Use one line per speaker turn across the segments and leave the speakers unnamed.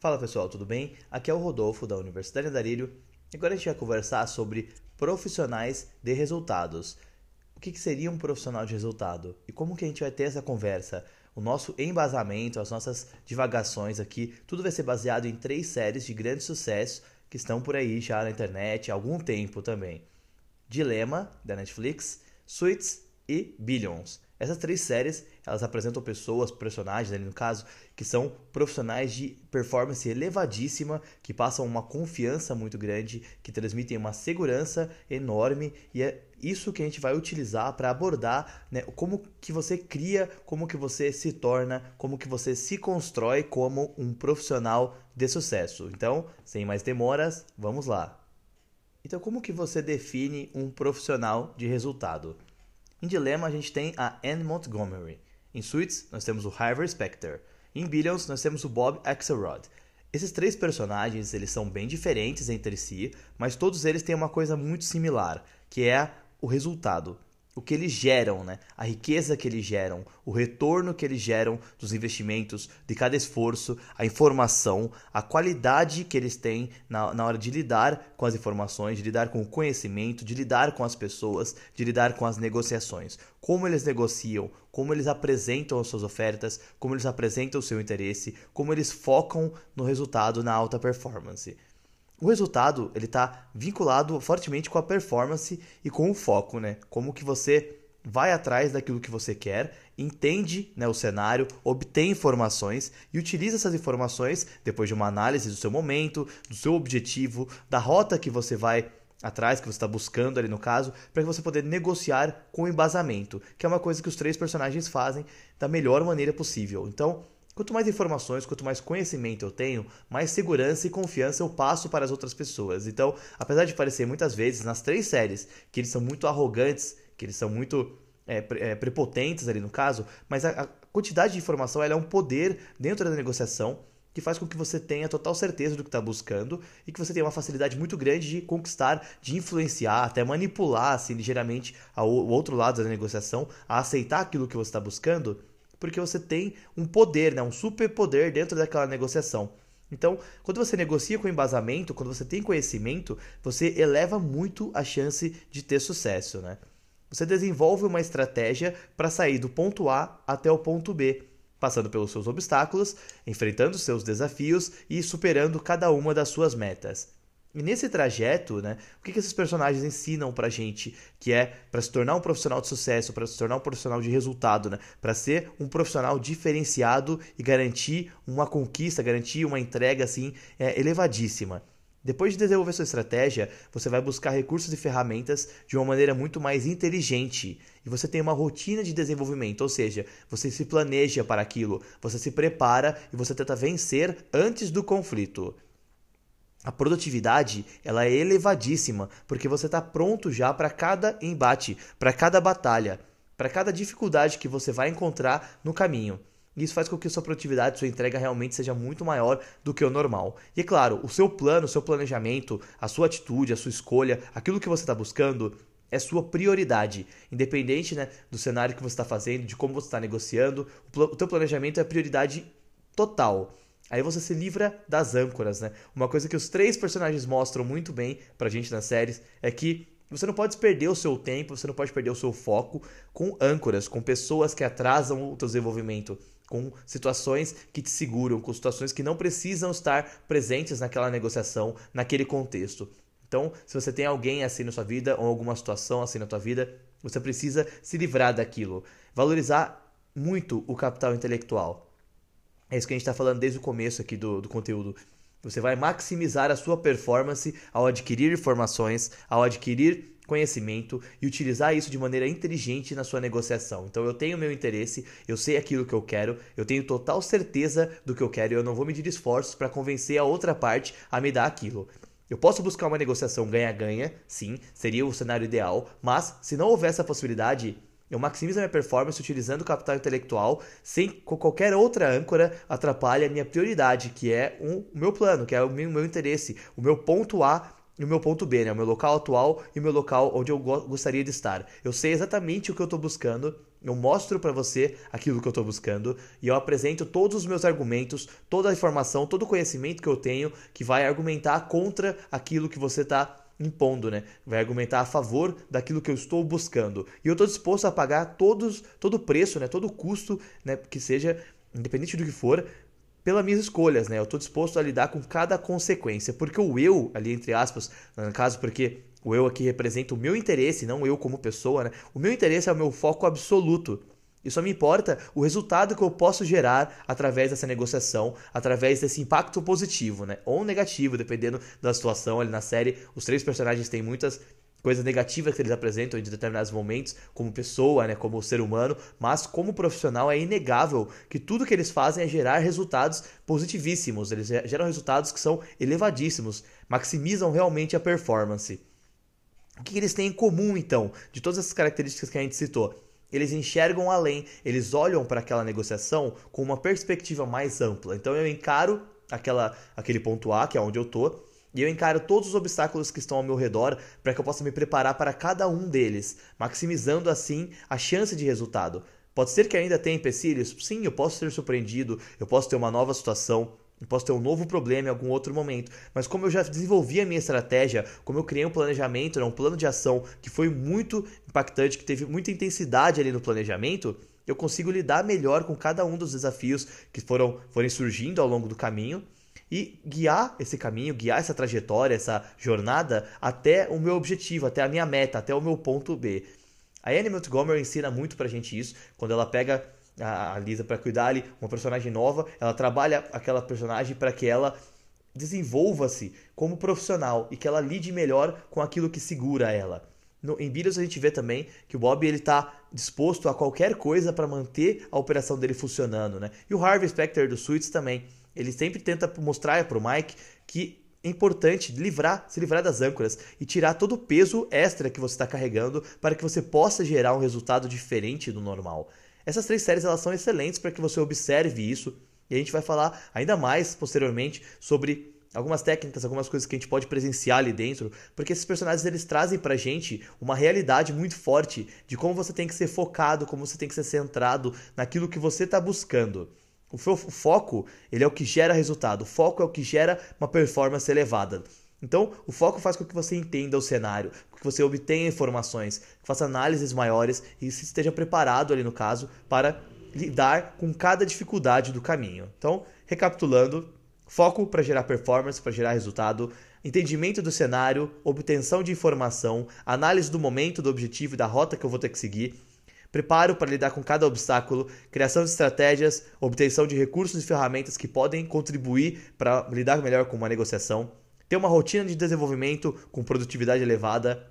Fala pessoal, tudo bem? Aqui é o Rodolfo da Universidade Andarilho agora a gente vai conversar sobre profissionais de resultados. O que, que seria um profissional de resultado e como que a gente vai ter essa conversa? O nosso embasamento, as nossas divagações aqui, tudo vai ser baseado em três séries de grande sucesso que estão por aí já na internet há algum tempo também. Dilema, da Netflix, Suits e Billions. Essas três séries, elas apresentam pessoas, personagens ali no caso, que são profissionais de performance elevadíssima, que passam uma confiança muito grande, que transmitem uma segurança enorme e é isso que a gente vai utilizar para abordar né, como que você cria, como que você se torna, como que você se constrói como um profissional de sucesso. Então, sem mais demoras, vamos lá. Então, como que você define um profissional de resultado? Em Dilema, a gente tem a Anne Montgomery. Em Suits, nós temos o Harvey Specter. Em Billions, nós temos o Bob Axelrod. Esses três personagens, eles são bem diferentes entre si, mas todos eles têm uma coisa muito similar, que é o resultado o que eles geram, né? a riqueza que eles geram, o retorno que eles geram dos investimentos, de cada esforço, a informação, a qualidade que eles têm na, na hora de lidar com as informações, de lidar com o conhecimento, de lidar com as pessoas, de lidar com as negociações. Como eles negociam, como eles apresentam as suas ofertas, como eles apresentam o seu interesse, como eles focam no resultado na alta performance o resultado ele está vinculado fortemente com a performance e com o foco, né? Como que você vai atrás daquilo que você quer, entende né, o cenário, obtém informações e utiliza essas informações depois de uma análise do seu momento, do seu objetivo, da rota que você vai atrás, que você está buscando ali no caso, para você poder negociar com embasamento, que é uma coisa que os três personagens fazem da melhor maneira possível. Então, Quanto mais informações, quanto mais conhecimento eu tenho, mais segurança e confiança eu passo para as outras pessoas. Então, apesar de parecer muitas vezes nas três séries que eles são muito arrogantes, que eles são muito é, é, prepotentes ali no caso, mas a, a quantidade de informação é um poder dentro da negociação que faz com que você tenha total certeza do que está buscando e que você tenha uma facilidade muito grande de conquistar, de influenciar, até manipular assim, ligeiramente o outro lado da negociação a aceitar aquilo que você está buscando porque você tem um poder, né, um superpoder dentro daquela negociação. Então, quando você negocia com embasamento, quando você tem conhecimento, você eleva muito a chance de ter sucesso, né? Você desenvolve uma estratégia para sair do ponto A até o ponto B, passando pelos seus obstáculos, enfrentando seus desafios e superando cada uma das suas metas. E nesse trajeto, né, o que, que esses personagens ensinam pra gente que é para se tornar um profissional de sucesso, para se tornar um profissional de resultado, né, para ser um profissional diferenciado e garantir uma conquista, garantir uma entrega assim é, elevadíssima. Depois de desenvolver sua estratégia, você vai buscar recursos e ferramentas de uma maneira muito mais inteligente. E você tem uma rotina de desenvolvimento, ou seja, você se planeja para aquilo, você se prepara e você tenta vencer antes do conflito a produtividade ela é elevadíssima porque você está pronto já para cada embate, para cada batalha, para cada dificuldade que você vai encontrar no caminho. Isso faz com que sua produtividade, sua entrega realmente seja muito maior do que o normal. E é claro, o seu plano, o seu planejamento, a sua atitude, a sua escolha, aquilo que você está buscando é sua prioridade. Independente né, do cenário que você está fazendo, de como você está negociando, o teu planejamento é prioridade total. Aí você se livra das âncoras, né? Uma coisa que os três personagens mostram muito bem pra gente nas séries é que você não pode perder o seu tempo, você não pode perder o seu foco com âncoras, com pessoas que atrasam o teu desenvolvimento, com situações que te seguram, com situações que não precisam estar presentes naquela negociação, naquele contexto. Então, se você tem alguém assim na sua vida ou alguma situação assim na tua vida, você precisa se livrar daquilo, valorizar muito o capital intelectual. É isso que a gente está falando desde o começo aqui do, do conteúdo. Você vai maximizar a sua performance ao adquirir informações, ao adquirir conhecimento e utilizar isso de maneira inteligente na sua negociação. Então eu tenho meu interesse, eu sei aquilo que eu quero, eu tenho total certeza do que eu quero e eu não vou medir esforços para convencer a outra parte a me dar aquilo. Eu posso buscar uma negociação ganha-ganha, sim, seria o cenário ideal, mas se não houver essa possibilidade, eu maximizo a minha performance utilizando o capital intelectual sem qualquer outra âncora atrapalhe a minha prioridade, que é o meu plano, que é o meu, meu interesse, o meu ponto A e o meu ponto B, né? o meu local atual e o meu local onde eu gostaria de estar. Eu sei exatamente o que eu estou buscando eu mostro para você aquilo que eu estou buscando e eu apresento todos os meus argumentos, toda a informação, todo o conhecimento que eu tenho que vai argumentar contra aquilo que você está impondo, né? Vai argumentar a favor daquilo que eu estou buscando. E eu estou disposto a pagar todos, todo o preço, né? Todo o custo, né? Que seja, independente do que for, pelas minhas escolhas, né? Eu estou disposto a lidar com cada consequência, porque o eu, ali entre aspas, no caso, porque o eu aqui representa o meu interesse, não eu como pessoa, né? O meu interesse é o meu foco absoluto. E só me importa o resultado que eu posso gerar através dessa negociação, através desse impacto positivo, né? Ou negativo, dependendo da situação ali na série. Os três personagens têm muitas coisas negativas que eles apresentam em determinados momentos, como pessoa, né, como ser humano, mas como profissional é inegável que tudo que eles fazem é gerar resultados positivíssimos, eles geram resultados que são elevadíssimos, maximizam realmente a performance. O que eles têm em comum, então, de todas essas características que a gente citou? Eles enxergam além, eles olham para aquela negociação com uma perspectiva mais ampla. Então eu encaro aquela, aquele ponto A, que é onde eu tô, e eu encaro todos os obstáculos que estão ao meu redor para que eu possa me preparar para cada um deles, maximizando assim a chance de resultado. Pode ser que ainda tenha empecilhos? Sim, eu posso ser surpreendido, eu posso ter uma nova situação, eu posso ter um novo problema em algum outro momento, mas como eu já desenvolvi a minha estratégia, como eu criei um planejamento, né, um plano de ação que foi muito impactante, que teve muita intensidade ali no planejamento, eu consigo lidar melhor com cada um dos desafios que foram forem surgindo ao longo do caminho e guiar esse caminho, guiar essa trajetória, essa jornada até o meu objetivo, até a minha meta, até o meu ponto B. A Annie Montgomery ensina muito pra gente isso, quando ela pega a Lisa para cuidar ali, uma personagem nova, ela trabalha aquela personagem para que ela desenvolva-se como profissional e que ela lide melhor com aquilo que segura ela. No, em Beatles a gente vê também que o Bob ele está disposto a qualquer coisa para manter a operação dele funcionando, né? E o Harvey Specter do Suits também, ele sempre tenta mostrar para o Mike que é importante livrar, se livrar das âncoras e tirar todo o peso extra que você está carregando para que você possa gerar um resultado diferente do normal. Essas três séries elas são excelentes para que você observe isso e a gente vai falar ainda mais posteriormente sobre algumas técnicas, algumas coisas que a gente pode presenciar ali dentro, porque esses personagens eles trazem pra gente uma realidade muito forte de como você tem que ser focado, como você tem que ser centrado naquilo que você está buscando. O foco, ele é o que gera resultado. O foco é o que gera uma performance elevada. Então, o foco faz com que você entenda o cenário, que você obtenha informações, faça análises maiores e se esteja preparado ali no caso para lidar com cada dificuldade do caminho. Então, recapitulando, foco para gerar performance, para gerar resultado, entendimento do cenário, obtenção de informação, análise do momento, do objetivo e da rota que eu vou ter que seguir, preparo para lidar com cada obstáculo, criação de estratégias, obtenção de recursos e ferramentas que podem contribuir para lidar melhor com uma negociação, ter uma rotina de desenvolvimento com produtividade elevada,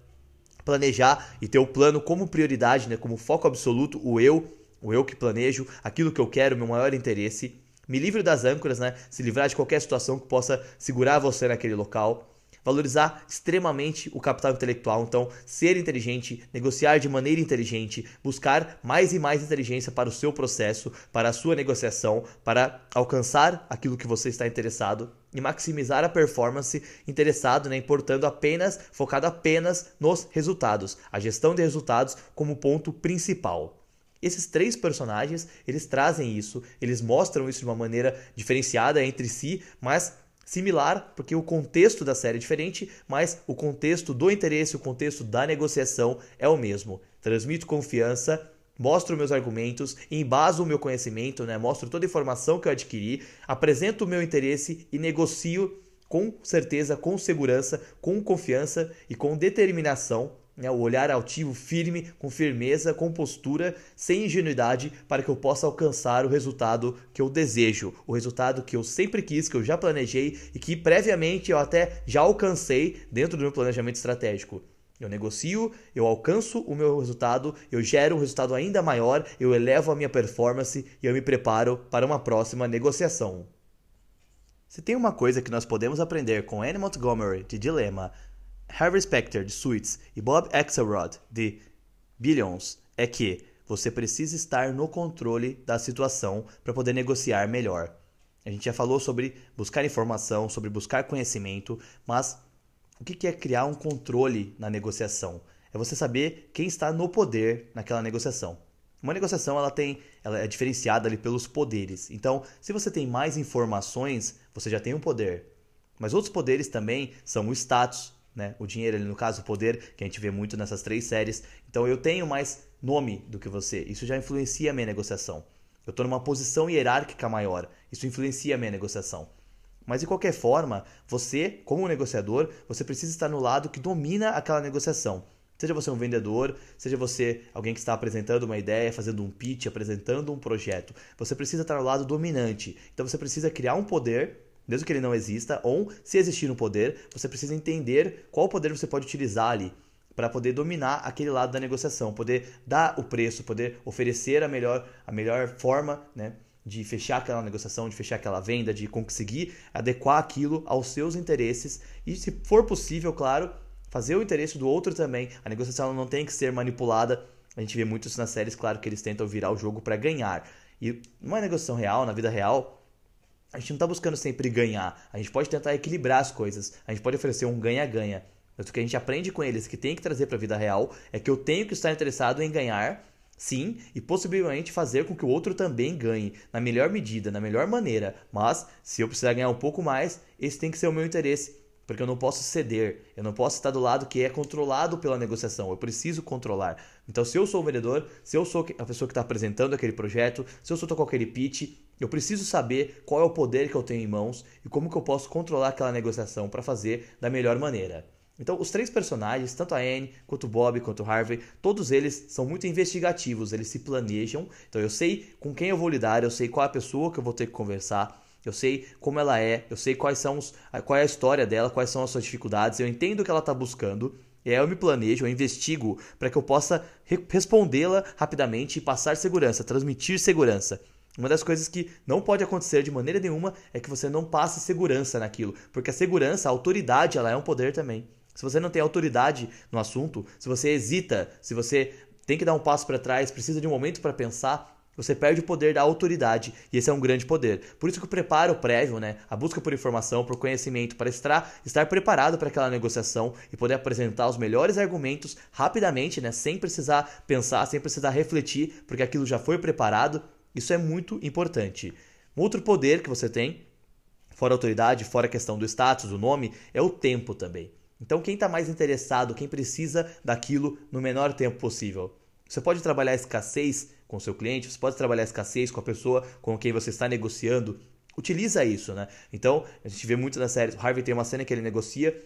planejar e ter o plano como prioridade, né, como foco absoluto, o eu, o eu que planejo, aquilo que eu quero, meu maior interesse. Me livre das âncoras, né? Se livrar de qualquer situação que possa segurar você naquele local valorizar extremamente o capital intelectual, então ser inteligente, negociar de maneira inteligente, buscar mais e mais inteligência para o seu processo, para a sua negociação, para alcançar aquilo que você está interessado e maximizar a performance interessado, né, importando apenas, focado apenas nos resultados, a gestão de resultados como ponto principal. Esses três personagens, eles trazem isso, eles mostram isso de uma maneira diferenciada entre si, mas similar, porque o contexto da série é diferente, mas o contexto do interesse, o contexto da negociação é o mesmo. Transmito confiança, mostro meus argumentos, embaso o meu conhecimento, né? mostro toda a informação que eu adquiri, apresento o meu interesse e negocio com certeza, com segurança, com confiança e com determinação né, o olhar altivo, firme, com firmeza, com postura, sem ingenuidade, para que eu possa alcançar o resultado que eu desejo, o resultado que eu sempre quis, que eu já planejei e que previamente eu até já alcancei dentro do meu planejamento estratégico. Eu negocio, eu alcanço o meu resultado, eu gero um resultado ainda maior, eu elevo a minha performance e eu me preparo para uma próxima negociação. Se tem uma coisa que nós podemos aprender com Annie Montgomery de Dilema Harvey Specter, de Suits, e Bob Axelrod, de Billions, é que você precisa estar no controle da situação para poder negociar melhor. A gente já falou sobre buscar informação, sobre buscar conhecimento, mas o que é criar um controle na negociação? É você saber quem está no poder naquela negociação. Uma negociação ela tem, ela é diferenciada ali pelos poderes. Então, se você tem mais informações, você já tem um poder. Mas outros poderes também são o status, né? O dinheiro, ali, no caso, o poder, que a gente vê muito nessas três séries. Então, eu tenho mais nome do que você. Isso já influencia a minha negociação. Eu estou numa posição hierárquica maior. Isso influencia a minha negociação. Mas de qualquer forma, você, como negociador, você precisa estar no lado que domina aquela negociação. Seja você um vendedor, seja você alguém que está apresentando uma ideia, fazendo um pitch, apresentando um projeto. Você precisa estar no lado dominante. Então você precisa criar um poder, mesmo que ele não exista, ou se existir um poder, você precisa entender qual poder você pode utilizar ali para poder dominar aquele lado da negociação, poder dar o preço, poder oferecer a melhor, a melhor forma, né? De fechar aquela negociação, de fechar aquela venda, de conseguir adequar aquilo aos seus interesses e, se for possível, claro, fazer o interesse do outro também. A negociação não tem que ser manipulada. A gente vê muito isso nas séries, claro que eles tentam virar o jogo para ganhar. E numa negociação real, na vida real, a gente não está buscando sempre ganhar. A gente pode tentar equilibrar as coisas. A gente pode oferecer um ganha-ganha. Mas o que a gente aprende com eles que tem que trazer para a vida real é que eu tenho que estar interessado em ganhar, sim, e possivelmente fazer com que o outro também ganhe, na melhor medida, na melhor maneira. Mas, se eu precisar ganhar um pouco mais, esse tem que ser o meu interesse porque eu não posso ceder, eu não posso estar do lado que é controlado pela negociação, eu preciso controlar. Então, se eu sou o vendedor, se eu sou a pessoa que está apresentando aquele projeto, se eu sou com aquele pitch, eu preciso saber qual é o poder que eu tenho em mãos e como que eu posso controlar aquela negociação para fazer da melhor maneira. Então, os três personagens, tanto a Anne, quanto o Bob, quanto o Harvey, todos eles são muito investigativos, eles se planejam. Então, eu sei com quem eu vou lidar, eu sei qual é a pessoa que eu vou ter que conversar, eu sei como ela é, eu sei quais são os, qual é a história dela, quais são as suas dificuldades, eu entendo o que ela está buscando. E aí eu me planejo, eu investigo para que eu possa re respondê-la rapidamente e passar segurança, transmitir segurança. Uma das coisas que não pode acontecer de maneira nenhuma é que você não passe segurança naquilo, porque a segurança, a autoridade, ela é um poder também. Se você não tem autoridade no assunto, se você hesita, se você tem que dar um passo para trás, precisa de um momento para pensar, você perde o poder da autoridade, e esse é um grande poder. Por isso que o preparo prévio, né, a busca por informação, por conhecimento, para estar, estar preparado para aquela negociação e poder apresentar os melhores argumentos rapidamente, né, sem precisar pensar, sem precisar refletir, porque aquilo já foi preparado, isso é muito importante. Um outro poder que você tem, fora autoridade, fora a questão do status, do nome, é o tempo também. Então, quem está mais interessado, quem precisa daquilo no menor tempo possível? Você pode trabalhar a escassez com seu cliente, você pode trabalhar a escassez com a pessoa com quem você está negociando. Utiliza isso, né? Então, a gente vê muito na série. O Harvey tem uma cena que ele negocia,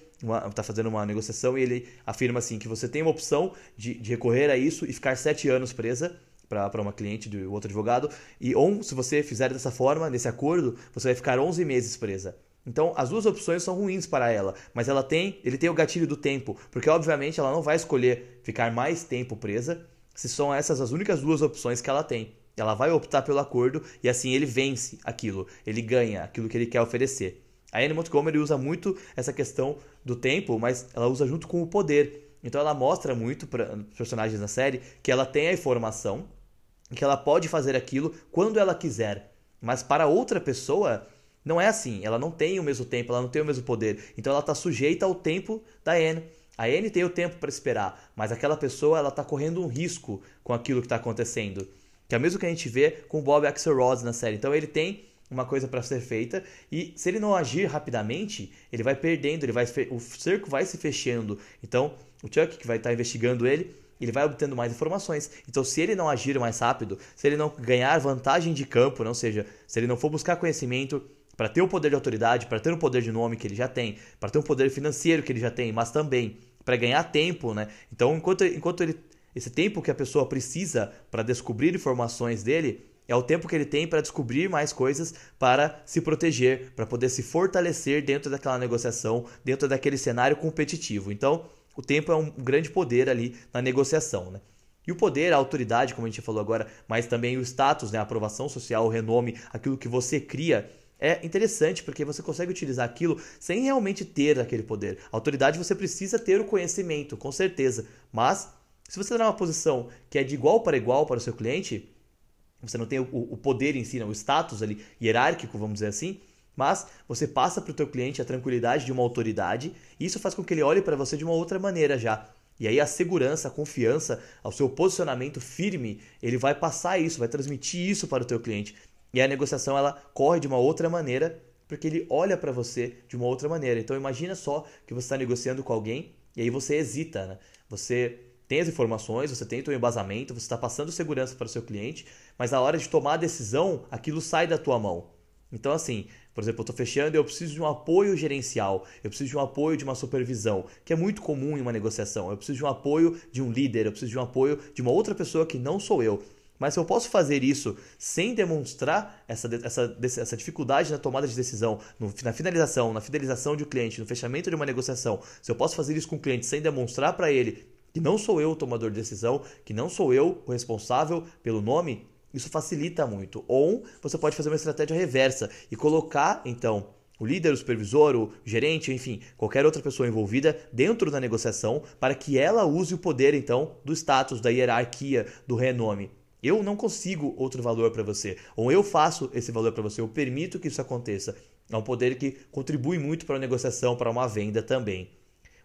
está fazendo uma negociação e ele afirma assim: que você tem uma opção de, de recorrer a isso e ficar sete anos presa para uma cliente do outro advogado, e ou se você fizer dessa forma, nesse acordo, você vai ficar 11 meses presa. Então, as duas opções são ruins para ela, mas ela tem, ele tem o gatilho do tempo, porque obviamente ela não vai escolher ficar mais tempo presa, se são essas as únicas duas opções que ela tem. Ela vai optar pelo acordo e assim ele vence aquilo, ele ganha aquilo que ele quer oferecer. A Anne Montgomery usa muito essa questão do tempo, mas ela usa junto com o poder. Então ela mostra muito para os personagens na série que ela tem a informação, que ela pode fazer aquilo quando ela quiser. Mas para outra pessoa, não é assim. Ela não tem o mesmo tempo, ela não tem o mesmo poder. Então ela está sujeita ao tempo da Anne. A Anne tem o tempo para esperar, mas aquela pessoa ela está correndo um risco com aquilo que está acontecendo. Que é o mesmo que a gente vê com o Bob Axelrod na série. Então ele tem uma coisa para ser feita e se ele não agir rapidamente, ele vai perdendo, ele vai o cerco vai se fechando. Então, o Chuck que vai estar tá investigando ele, ele vai obtendo mais informações. Então, se ele não agir mais rápido, se ele não ganhar vantagem de campo, não seja, se ele não for buscar conhecimento, para ter o poder de autoridade, para ter o poder de nome que ele já tem, para ter o poder financeiro que ele já tem, mas também para ganhar tempo, né? Então, enquanto, enquanto ele, esse tempo que a pessoa precisa para descobrir informações dele é o tempo que ele tem para descobrir mais coisas para se proteger, para poder se fortalecer dentro daquela negociação, dentro daquele cenário competitivo. Então, o tempo é um grande poder ali na negociação, né? E o poder, a autoridade, como a gente falou agora, mas também o status, né, a aprovação social, o renome, aquilo que você cria é interessante porque você consegue utilizar aquilo sem realmente ter aquele poder. Autoridade você precisa ter o conhecimento, com certeza. Mas, se você está numa posição que é de igual para igual para o seu cliente, você não tem o, o poder em si, não, o status ali hierárquico, vamos dizer assim, mas você passa para o teu cliente a tranquilidade de uma autoridade e isso faz com que ele olhe para você de uma outra maneira já. E aí a segurança, a confiança, o seu posicionamento firme, ele vai passar isso, vai transmitir isso para o teu cliente. E a negociação ela corre de uma outra maneira, porque ele olha para você de uma outra maneira. Então imagina só que você está negociando com alguém e aí você hesita, né? Você tem as informações, você tem o seu embasamento, você está passando segurança para o seu cliente, mas na hora de tomar a decisão, aquilo sai da tua mão. Então, assim, por exemplo, eu estou fechando e eu preciso de um apoio gerencial, eu preciso de um apoio de uma supervisão, que é muito comum em uma negociação. Eu preciso de um apoio de um líder, eu preciso de um apoio de uma outra pessoa que não sou eu. Mas se eu posso fazer isso sem demonstrar essa, essa, essa dificuldade na tomada de decisão, no, na finalização, na fidelização de um cliente, no fechamento de uma negociação, se eu posso fazer isso com o cliente sem demonstrar para ele que não sou eu o tomador de decisão, que não sou eu o responsável pelo nome, isso facilita muito. Ou você pode fazer uma estratégia reversa e colocar, então, o líder, o supervisor, o gerente, enfim, qualquer outra pessoa envolvida dentro da negociação para que ela use o poder, então, do status, da hierarquia, do renome. Eu não consigo outro valor para você, ou eu faço esse valor para você, eu permito que isso aconteça. É um poder que contribui muito para a negociação, para uma venda também.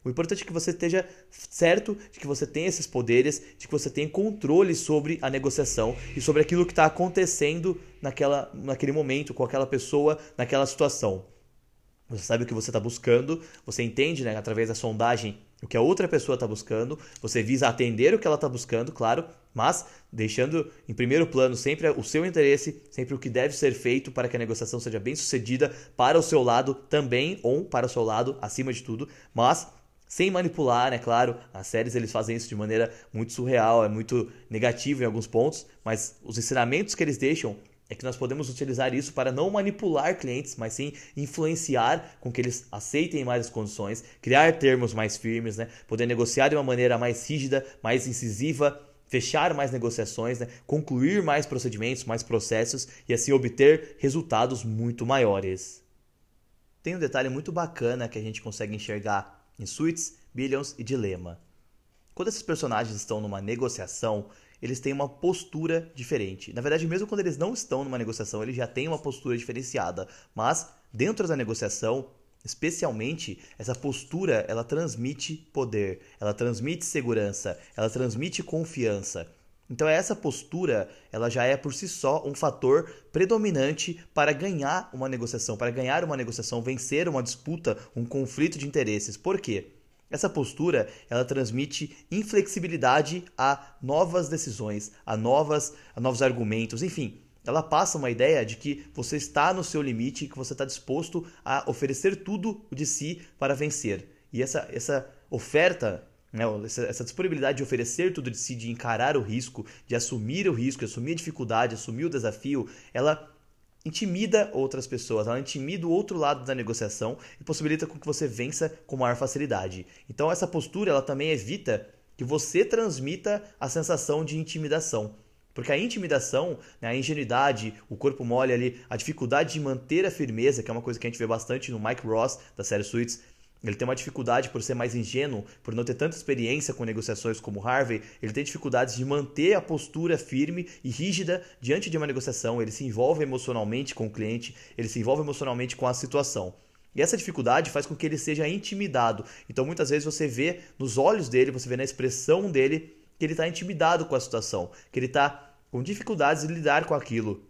O importante é que você esteja certo de que você tem esses poderes, de que você tem controle sobre a negociação e sobre aquilo que está acontecendo naquela, naquele momento, com aquela pessoa, naquela situação. Você sabe o que você está buscando, você entende né, através da sondagem o que a outra pessoa está buscando, você visa atender o que ela está buscando, claro, mas deixando em primeiro plano sempre o seu interesse, sempre o que deve ser feito para que a negociação seja bem sucedida para o seu lado também, ou para o seu lado acima de tudo, mas sem manipular, né? Claro, as séries eles fazem isso de maneira muito surreal, é muito negativo em alguns pontos, mas os ensinamentos que eles deixam é que nós podemos utilizar isso para não manipular clientes, mas sim influenciar com que eles aceitem mais as condições, criar termos mais firmes, né? poder negociar de uma maneira mais rígida, mais incisiva, fechar mais negociações, né? concluir mais procedimentos, mais processos e assim obter resultados muito maiores. Tem um detalhe muito bacana que a gente consegue enxergar em Suits, Billions e Dilema. Quando esses personagens estão numa negociação, eles têm uma postura diferente. Na verdade, mesmo quando eles não estão numa negociação, eles já têm uma postura diferenciada. Mas dentro da negociação, especialmente, essa postura ela transmite poder, ela transmite segurança, ela transmite confiança. Então essa postura, ela já é por si só um fator predominante para ganhar uma negociação, para ganhar uma negociação, vencer uma disputa, um conflito de interesses. Por quê? Essa postura, ela transmite inflexibilidade a novas decisões, a novas, a novos argumentos, enfim, ela passa uma ideia de que você está no seu limite, que você está disposto a oferecer tudo de si para vencer. E essa, essa oferta né, essa disponibilidade de oferecer tudo de si, de encarar o risco, de assumir o risco, de assumir a dificuldade, assumir o desafio, ela intimida outras pessoas, ela intimida o outro lado da negociação e possibilita com que você vença com maior facilidade. Então essa postura ela também evita que você transmita a sensação de intimidação. Porque a intimidação, né, a ingenuidade, o corpo mole ali, a dificuldade de manter a firmeza, que é uma coisa que a gente vê bastante no Mike Ross da série Suits, ele tem uma dificuldade por ser mais ingênuo, por não ter tanta experiência com negociações como Harvey, ele tem dificuldades de manter a postura firme e rígida diante de uma negociação, ele se envolve emocionalmente com o cliente, ele se envolve emocionalmente com a situação. E essa dificuldade faz com que ele seja intimidado. Então muitas vezes você vê nos olhos dele, você vê na expressão dele que ele está intimidado com a situação, que ele está com dificuldades de lidar com aquilo.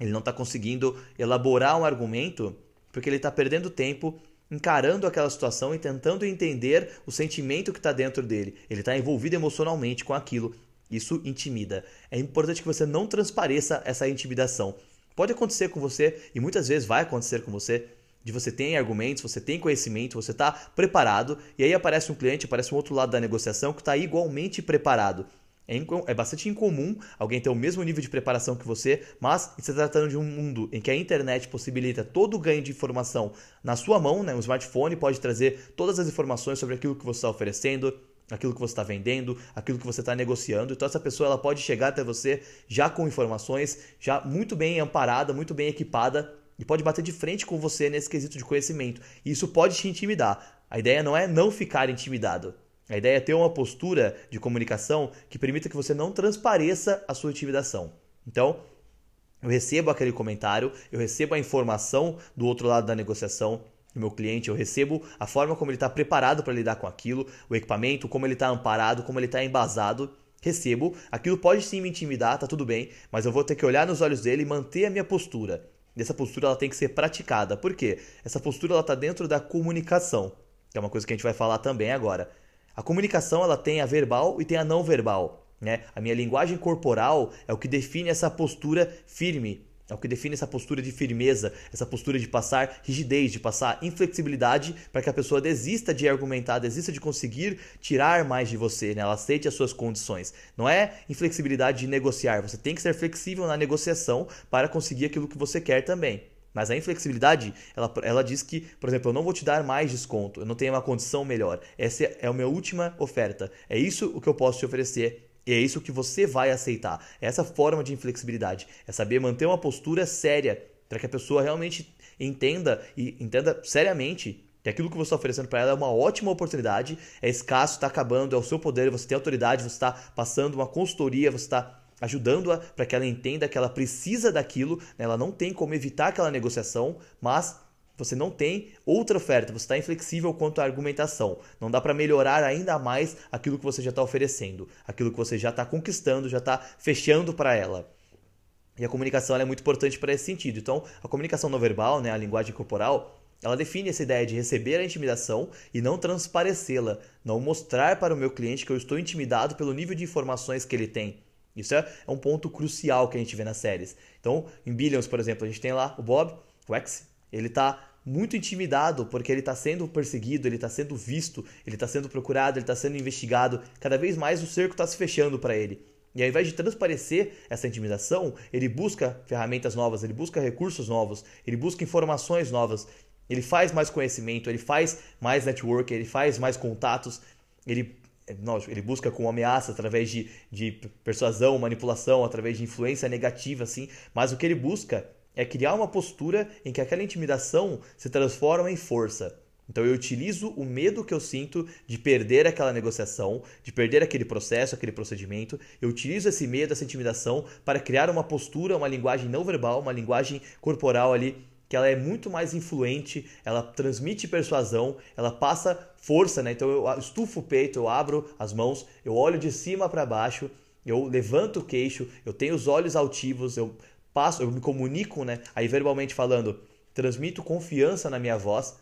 Ele não está conseguindo elaborar um argumento porque ele está perdendo tempo encarando aquela situação e tentando entender o sentimento que está dentro dele. Ele está envolvido emocionalmente com aquilo. Isso intimida. É importante que você não transpareça essa intimidação. Pode acontecer com você, e muitas vezes vai acontecer com você, de você ter argumentos, você tem conhecimento, você está preparado, e aí aparece um cliente, aparece um outro lado da negociação que está igualmente preparado. É, é, bastante incomum alguém ter o mesmo nível de preparação que você, mas se tratando de um mundo em que a internet possibilita todo o ganho de informação na sua mão, né? um smartphone pode trazer todas as informações sobre aquilo que você está oferecendo, aquilo que você está vendendo, aquilo que você está negociando. Então essa pessoa ela pode chegar até você já com informações, já muito bem amparada, muito bem equipada e pode bater de frente com você nesse quesito de conhecimento. E isso pode te intimidar. A ideia não é não ficar intimidado. A ideia é ter uma postura de comunicação que permita que você não transpareça a sua intimidação. Então, eu recebo aquele comentário, eu recebo a informação do outro lado da negociação, do meu cliente, eu recebo a forma como ele está preparado para lidar com aquilo, o equipamento, como ele está amparado, como ele está embasado. Recebo, aquilo pode sim me intimidar, tá tudo bem, mas eu vou ter que olhar nos olhos dele e manter a minha postura. E essa postura ela tem que ser praticada. Por quê? Essa postura ela está dentro da comunicação, que é uma coisa que a gente vai falar também agora. A comunicação ela tem a verbal e tem a não verbal. Né? A minha linguagem corporal é o que define essa postura firme, é o que define essa postura de firmeza, essa postura de passar rigidez, de passar inflexibilidade para que a pessoa desista de argumentar, desista de conseguir tirar mais de você, né? ela aceite as suas condições. Não é inflexibilidade de negociar, você tem que ser flexível na negociação para conseguir aquilo que você quer também. Mas a inflexibilidade, ela, ela diz que, por exemplo, eu não vou te dar mais desconto, eu não tenho uma condição melhor. Essa é a minha última oferta. É isso o que eu posso te oferecer e é isso que você vai aceitar. É essa forma de inflexibilidade. É saber manter uma postura séria para que a pessoa realmente entenda e entenda seriamente que aquilo que você está oferecendo para ela é uma ótima oportunidade, é escasso, está acabando, é o seu poder, você tem autoridade, você está passando uma consultoria, você está ajudando-a para que ela entenda que ela precisa daquilo, né? ela não tem como evitar aquela negociação, mas você não tem outra oferta, você está inflexível quanto à argumentação. Não dá para melhorar ainda mais aquilo que você já está oferecendo, aquilo que você já está conquistando, já está fechando para ela. E a comunicação é muito importante para esse sentido. Então, a comunicação não verbal, né, a linguagem corporal, ela define essa ideia de receber a intimidação e não transparecê-la, não mostrar para o meu cliente que eu estou intimidado pelo nível de informações que ele tem. Isso é, é um ponto crucial que a gente vê nas séries. Então, em Billions, por exemplo, a gente tem lá o Bob, o X, ele está muito intimidado porque ele está sendo perseguido, ele está sendo visto, ele está sendo procurado, ele está sendo investigado. Cada vez mais o cerco está se fechando para ele. E ao invés de transparecer essa intimidação, ele busca ferramentas novas, ele busca recursos novos, ele busca informações novas, ele faz mais conhecimento, ele faz mais network, ele faz mais contatos, ele, não, ele busca com ameaça através de, de persuasão, manipulação, através de influência negativa, assim, mas o que ele busca é criar uma postura em que aquela intimidação se transforma em força. Então eu utilizo o medo que eu sinto de perder aquela negociação, de perder aquele processo, aquele procedimento. Eu utilizo esse medo, essa intimidação para criar uma postura, uma linguagem não verbal, uma linguagem corporal ali que ela é muito mais influente, ela transmite persuasão, ela passa força, né? Então eu estufo o peito, eu abro as mãos, eu olho de cima para baixo, eu levanto o queixo, eu tenho os olhos altivos, eu passo, eu me comunico, né? Aí verbalmente falando, transmito confiança na minha voz,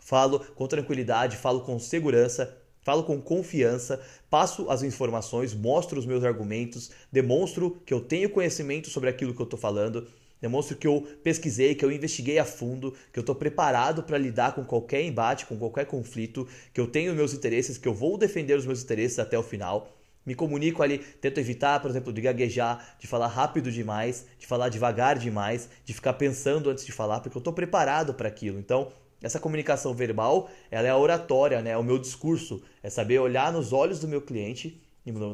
falo com tranquilidade, falo com segurança, falo com confiança, passo as informações, mostro os meus argumentos, demonstro que eu tenho conhecimento sobre aquilo que eu estou falando, demonstro que eu pesquisei, que eu investiguei a fundo, que eu estou preparado para lidar com qualquer embate, com qualquer conflito, que eu tenho meus interesses, que eu vou defender os meus interesses até o final me comunico ali, tento evitar, por exemplo, de gaguejar, de falar rápido demais, de falar devagar demais, de ficar pensando antes de falar, porque eu estou preparado para aquilo. Então, essa comunicação verbal, ela é a oratória, né? É o meu discurso, é saber olhar nos olhos do meu cliente,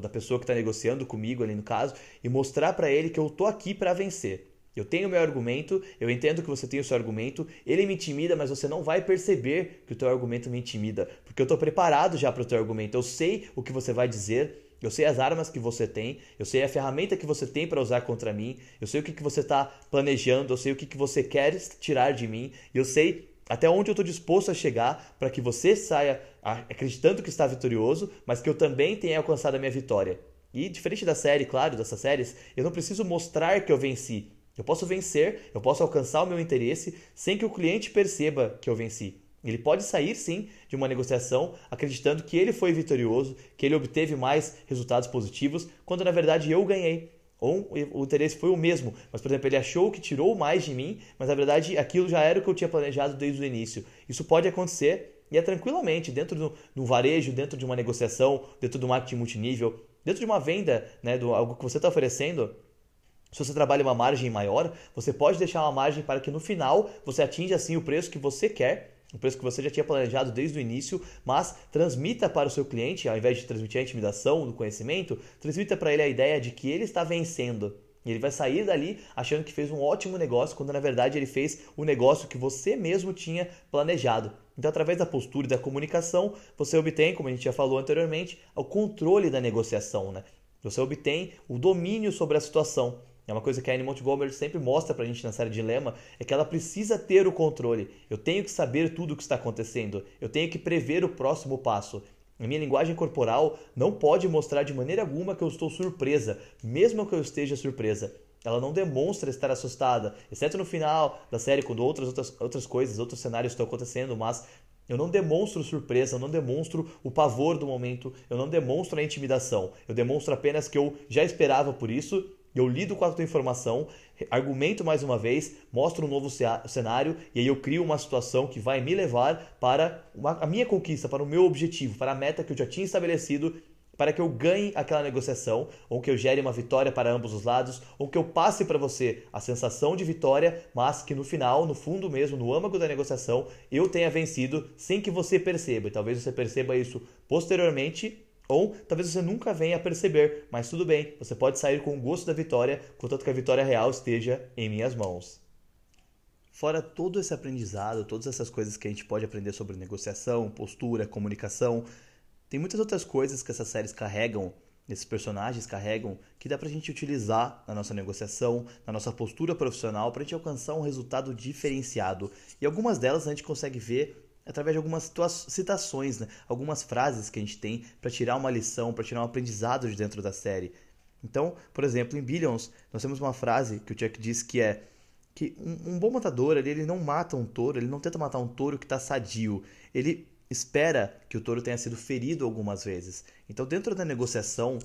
da pessoa que está negociando comigo ali no caso, e mostrar para ele que eu estou aqui para vencer. Eu tenho meu argumento, eu entendo que você tem o seu argumento, ele me intimida, mas você não vai perceber que o teu argumento me intimida, porque eu estou preparado já para o teu argumento, eu sei o que você vai dizer, eu sei as armas que você tem, eu sei a ferramenta que você tem para usar contra mim, eu sei o que, que você está planejando, eu sei o que, que você quer tirar de mim, eu sei até onde eu estou disposto a chegar para que você saia acreditando que está vitorioso, mas que eu também tenha alcançado a minha vitória. E diferente da série, claro, dessas séries, eu não preciso mostrar que eu venci. Eu posso vencer, eu posso alcançar o meu interesse sem que o cliente perceba que eu venci. Ele pode sair sim de uma negociação acreditando que ele foi vitorioso, que ele obteve mais resultados positivos, quando na verdade eu ganhei. Ou o interesse foi o mesmo, mas por exemplo, ele achou que tirou mais de mim, mas na verdade aquilo já era o que eu tinha planejado desde o início. Isso pode acontecer e é tranquilamente dentro do, do varejo, dentro de uma negociação, dentro do marketing multinível, dentro de uma venda, né, do algo que você está oferecendo. Se você trabalha uma margem maior, você pode deixar uma margem para que no final você atinja assim o preço que você quer o preço que você já tinha planejado desde o início, mas transmita para o seu cliente, ao invés de transmitir a intimidação do conhecimento, transmita para ele a ideia de que ele está vencendo. E ele vai sair dali achando que fez um ótimo negócio, quando na verdade ele fez o negócio que você mesmo tinha planejado. Então, através da postura e da comunicação, você obtém, como a gente já falou anteriormente, o controle da negociação. Né? Você obtém o domínio sobre a situação. É uma coisa que a Annie Montgomery sempre mostra pra gente na série Dilema, é que ela precisa ter o controle. Eu tenho que saber tudo o que está acontecendo. Eu tenho que prever o próximo passo. A minha linguagem corporal não pode mostrar de maneira alguma que eu estou surpresa, mesmo que eu esteja surpresa. Ela não demonstra estar assustada, exceto no final da série, quando outras, outras, outras coisas, outros cenários estão acontecendo, mas eu não demonstro surpresa, eu não demonstro o pavor do momento, eu não demonstro a intimidação. Eu demonstro apenas que eu já esperava por isso, eu lido com a tua informação, argumento mais uma vez, mostro um novo cenário e aí eu crio uma situação que vai me levar para a minha conquista, para o meu objetivo, para a meta que eu já tinha estabelecido para que eu ganhe aquela negociação, ou que eu gere uma vitória para ambos os lados, ou que eu passe para você a sensação de vitória, mas que no final, no fundo mesmo, no âmago da negociação, eu tenha vencido sem que você perceba. E talvez você perceba isso posteriormente, ou talvez você nunca venha a perceber, mas tudo bem, você pode sair com o gosto da vitória, contanto que a vitória real esteja em minhas mãos. Fora todo esse aprendizado, todas essas coisas que a gente pode aprender sobre negociação, postura, comunicação, tem muitas outras coisas que essas séries carregam, esses personagens carregam, que dá pra gente utilizar na nossa negociação, na nossa postura profissional, pra gente alcançar um resultado diferenciado. E algumas delas a gente consegue ver através de algumas citações, né? algumas frases que a gente tem para tirar uma lição, para tirar um aprendizado de dentro da série. Então, por exemplo, em Billions, nós temos uma frase que o Chuck diz que é que um, um bom matador, ele, ele não mata um touro, ele não tenta matar um touro que está sadio. Ele espera que o touro tenha sido ferido algumas vezes. Então, dentro da negociação,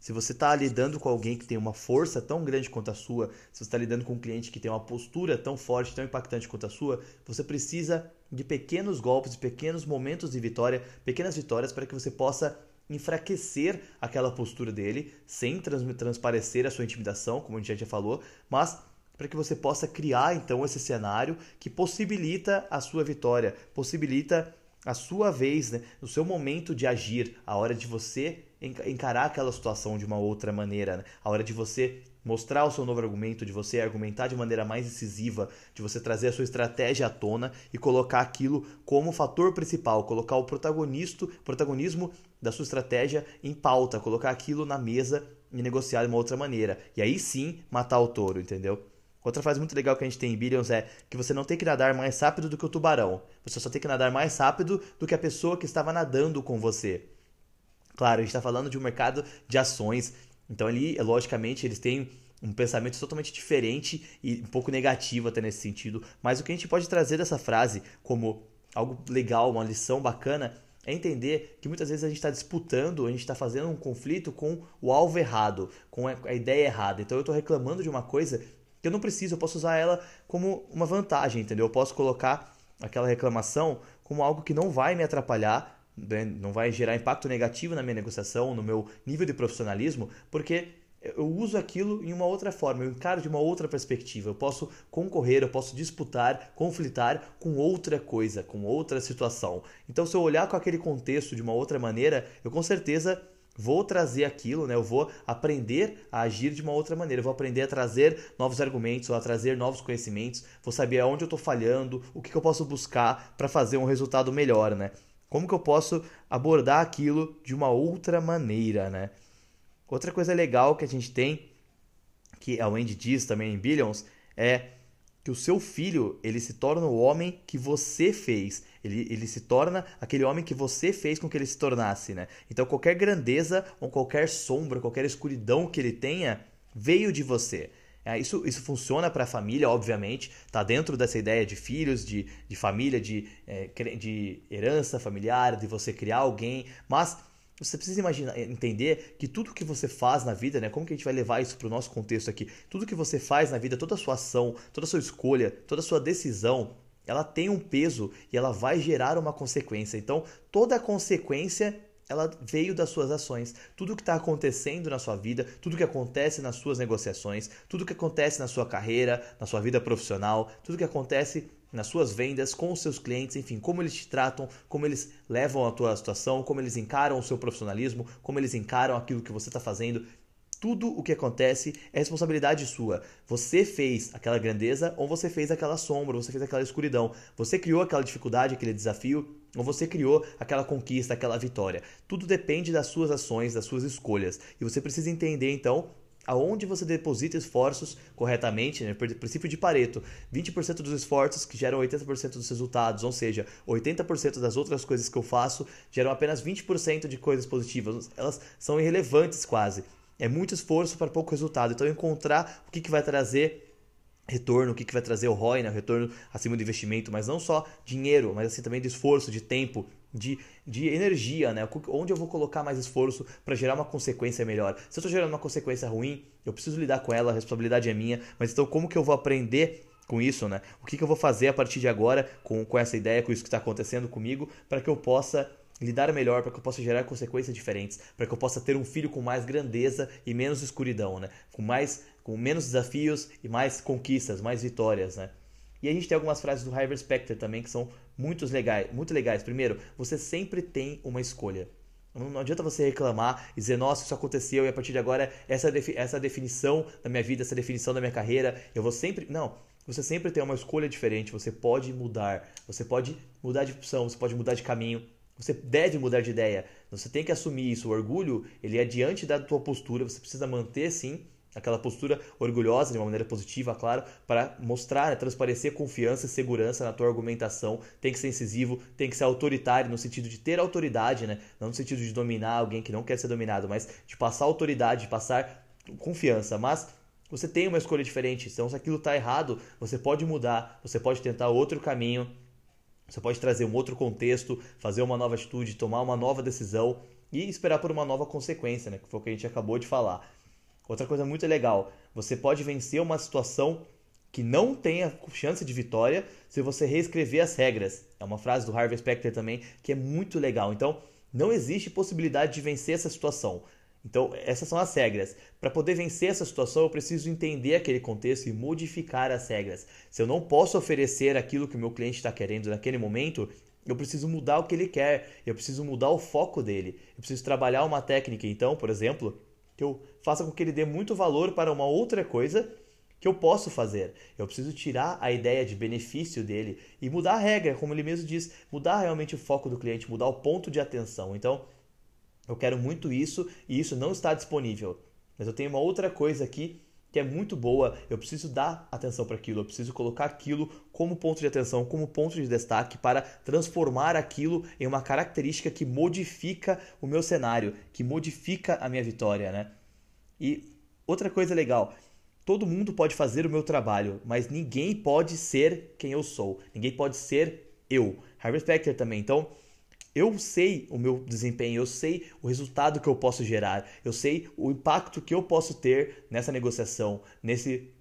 se você está lidando com alguém que tem uma força tão grande quanto a sua, se você está lidando com um cliente que tem uma postura tão forte, tão impactante quanto a sua, você precisa de pequenos golpes, de pequenos momentos de vitória, pequenas vitórias para que você possa enfraquecer aquela postura dele, sem trans transparecer a sua intimidação, como a gente já falou, mas para que você possa criar então esse cenário que possibilita a sua vitória, possibilita a sua vez, né, no seu momento de agir, a hora de você encarar aquela situação de uma outra maneira, né? a hora de você mostrar o seu novo argumento, de você argumentar de maneira mais decisiva, de você trazer a sua estratégia à tona e colocar aquilo como fator principal, colocar o protagonista, protagonismo da sua estratégia em pauta, colocar aquilo na mesa e negociar de uma outra maneira. E aí sim matar o touro, entendeu? Outra frase muito legal que a gente tem em Billions é que você não tem que nadar mais rápido do que o tubarão. Você só tem que nadar mais rápido do que a pessoa que estava nadando com você. Claro, a gente está falando de um mercado de ações. Então ali, logicamente, eles têm um pensamento totalmente diferente e um pouco negativo até nesse sentido. Mas o que a gente pode trazer dessa frase como algo legal, uma lição bacana, é entender que muitas vezes a gente está disputando, a gente está fazendo um conflito com o alvo errado, com a ideia errada. Então eu estou reclamando de uma coisa que eu não preciso, eu posso usar ela como uma vantagem, entendeu? Eu posso colocar aquela reclamação como algo que não vai me atrapalhar? Não vai gerar impacto negativo na minha negociação, no meu nível de profissionalismo, porque eu uso aquilo em uma outra forma, eu encaro de uma outra perspectiva. Eu posso concorrer, eu posso disputar, conflitar com outra coisa, com outra situação. Então, se eu olhar com aquele contexto de uma outra maneira, eu com certeza vou trazer aquilo, né? Eu vou aprender a agir de uma outra maneira, eu vou aprender a trazer novos argumentos, a trazer novos conhecimentos, vou saber aonde eu estou falhando, o que, que eu posso buscar para fazer um resultado melhor, né? Como que eu posso abordar aquilo de uma outra maneira, né? Outra coisa legal que a gente tem, que a Wendy diz também em Billions, é que o seu filho ele se torna o homem que você fez. Ele, ele se torna aquele homem que você fez com que ele se tornasse, né? Então qualquer grandeza ou qualquer sombra, qualquer escuridão que ele tenha veio de você. É, isso, isso funciona para a família, obviamente, está dentro dessa ideia de filhos, de, de família, de, é, de herança familiar, de você criar alguém, mas você precisa imaginar, entender que tudo que você faz na vida, né? Como que a gente vai levar isso para o nosso contexto aqui? Tudo que você faz na vida, toda a sua ação, toda a sua escolha, toda a sua decisão, ela tem um peso e ela vai gerar uma consequência. Então, toda a consequência ela veio das suas ações. Tudo que está acontecendo na sua vida, tudo que acontece nas suas negociações, tudo que acontece na sua carreira, na sua vida profissional, tudo que acontece nas suas vendas, com os seus clientes, enfim, como eles te tratam, como eles levam a tua situação, como eles encaram o seu profissionalismo, como eles encaram aquilo que você está fazendo. Tudo o que acontece é responsabilidade sua. Você fez aquela grandeza ou você fez aquela sombra, você fez aquela escuridão. Você criou aquela dificuldade, aquele desafio ou você criou aquela conquista, aquela vitória. Tudo depende das suas ações, das suas escolhas. E você precisa entender então aonde você deposita esforços corretamente, né? princípio de Pareto, 20% dos esforços que geram 80% dos resultados, ou seja, 80% das outras coisas que eu faço geram apenas 20% de coisas positivas, elas são irrelevantes quase. É muito esforço para pouco resultado. Então encontrar o que, que vai trazer retorno, o que, que vai trazer o ROI, né? o retorno acima do investimento, mas não só dinheiro, mas assim também de esforço, de tempo, de, de energia, né? Onde eu vou colocar mais esforço para gerar uma consequência melhor. Se eu estou gerando uma consequência ruim, eu preciso lidar com ela, a responsabilidade é minha, mas então como que eu vou aprender com isso, né? O que, que eu vou fazer a partir de agora com, com essa ideia, com isso que está acontecendo comigo, para que eu possa lidar melhor, para que eu possa gerar consequências diferentes, para que eu possa ter um filho com mais grandeza e menos escuridão, né? Com mais com menos desafios e mais conquistas, mais vitórias, né? E a gente tem algumas frases do Harvey Specter também que são muito legais, muito legais. Primeiro, você sempre tem uma escolha. Não adianta você reclamar e dizer, nossa, isso aconteceu e a partir de agora essa, essa definição da minha vida, essa definição da minha carreira, eu vou sempre. Não. Você sempre tem uma escolha diferente, você pode mudar, você pode mudar de opção, você pode mudar de caminho, você deve mudar de ideia. Você tem que assumir isso. O orgulho, ele é diante da tua postura, você precisa manter sim aquela postura orgulhosa de uma maneira positiva, claro, para mostrar, né, transparecer confiança e segurança na tua argumentação. Tem que ser incisivo, tem que ser autoritário no sentido de ter autoridade, né? Não no sentido de dominar alguém que não quer ser dominado, mas de passar autoridade, de passar confiança. Mas você tem uma escolha diferente. Então, se aquilo está errado, você pode mudar, você pode tentar outro caminho. Você pode trazer um outro contexto, fazer uma nova atitude, tomar uma nova decisão e esperar por uma nova consequência, né? Que foi o que a gente acabou de falar. Outra coisa muito legal, você pode vencer uma situação que não tenha chance de vitória se você reescrever as regras. É uma frase do Harvey Specter também que é muito legal. Então, não existe possibilidade de vencer essa situação. Então, essas são as regras. Para poder vencer essa situação, eu preciso entender aquele contexto e modificar as regras. Se eu não posso oferecer aquilo que o meu cliente está querendo naquele momento, eu preciso mudar o que ele quer, eu preciso mudar o foco dele, eu preciso trabalhar uma técnica. Então, por exemplo, que eu faça com que ele dê muito valor para uma outra coisa que eu posso fazer. Eu preciso tirar a ideia de benefício dele e mudar a regra, como ele mesmo diz, mudar realmente o foco do cliente, mudar o ponto de atenção. Então, eu quero muito isso e isso não está disponível. Mas eu tenho uma outra coisa aqui que é muito boa, eu preciso dar atenção para aquilo, eu preciso colocar aquilo como ponto de atenção, como ponto de destaque para transformar aquilo em uma característica que modifica o meu cenário, que modifica a minha vitória, né? E outra coisa legal, todo mundo pode fazer o meu trabalho, mas ninguém pode ser quem eu sou, ninguém pode ser eu. Harvey Specter também. Então, eu sei o meu desempenho, eu sei o resultado que eu posso gerar, eu sei o impacto que eu posso ter nessa negociação, nesse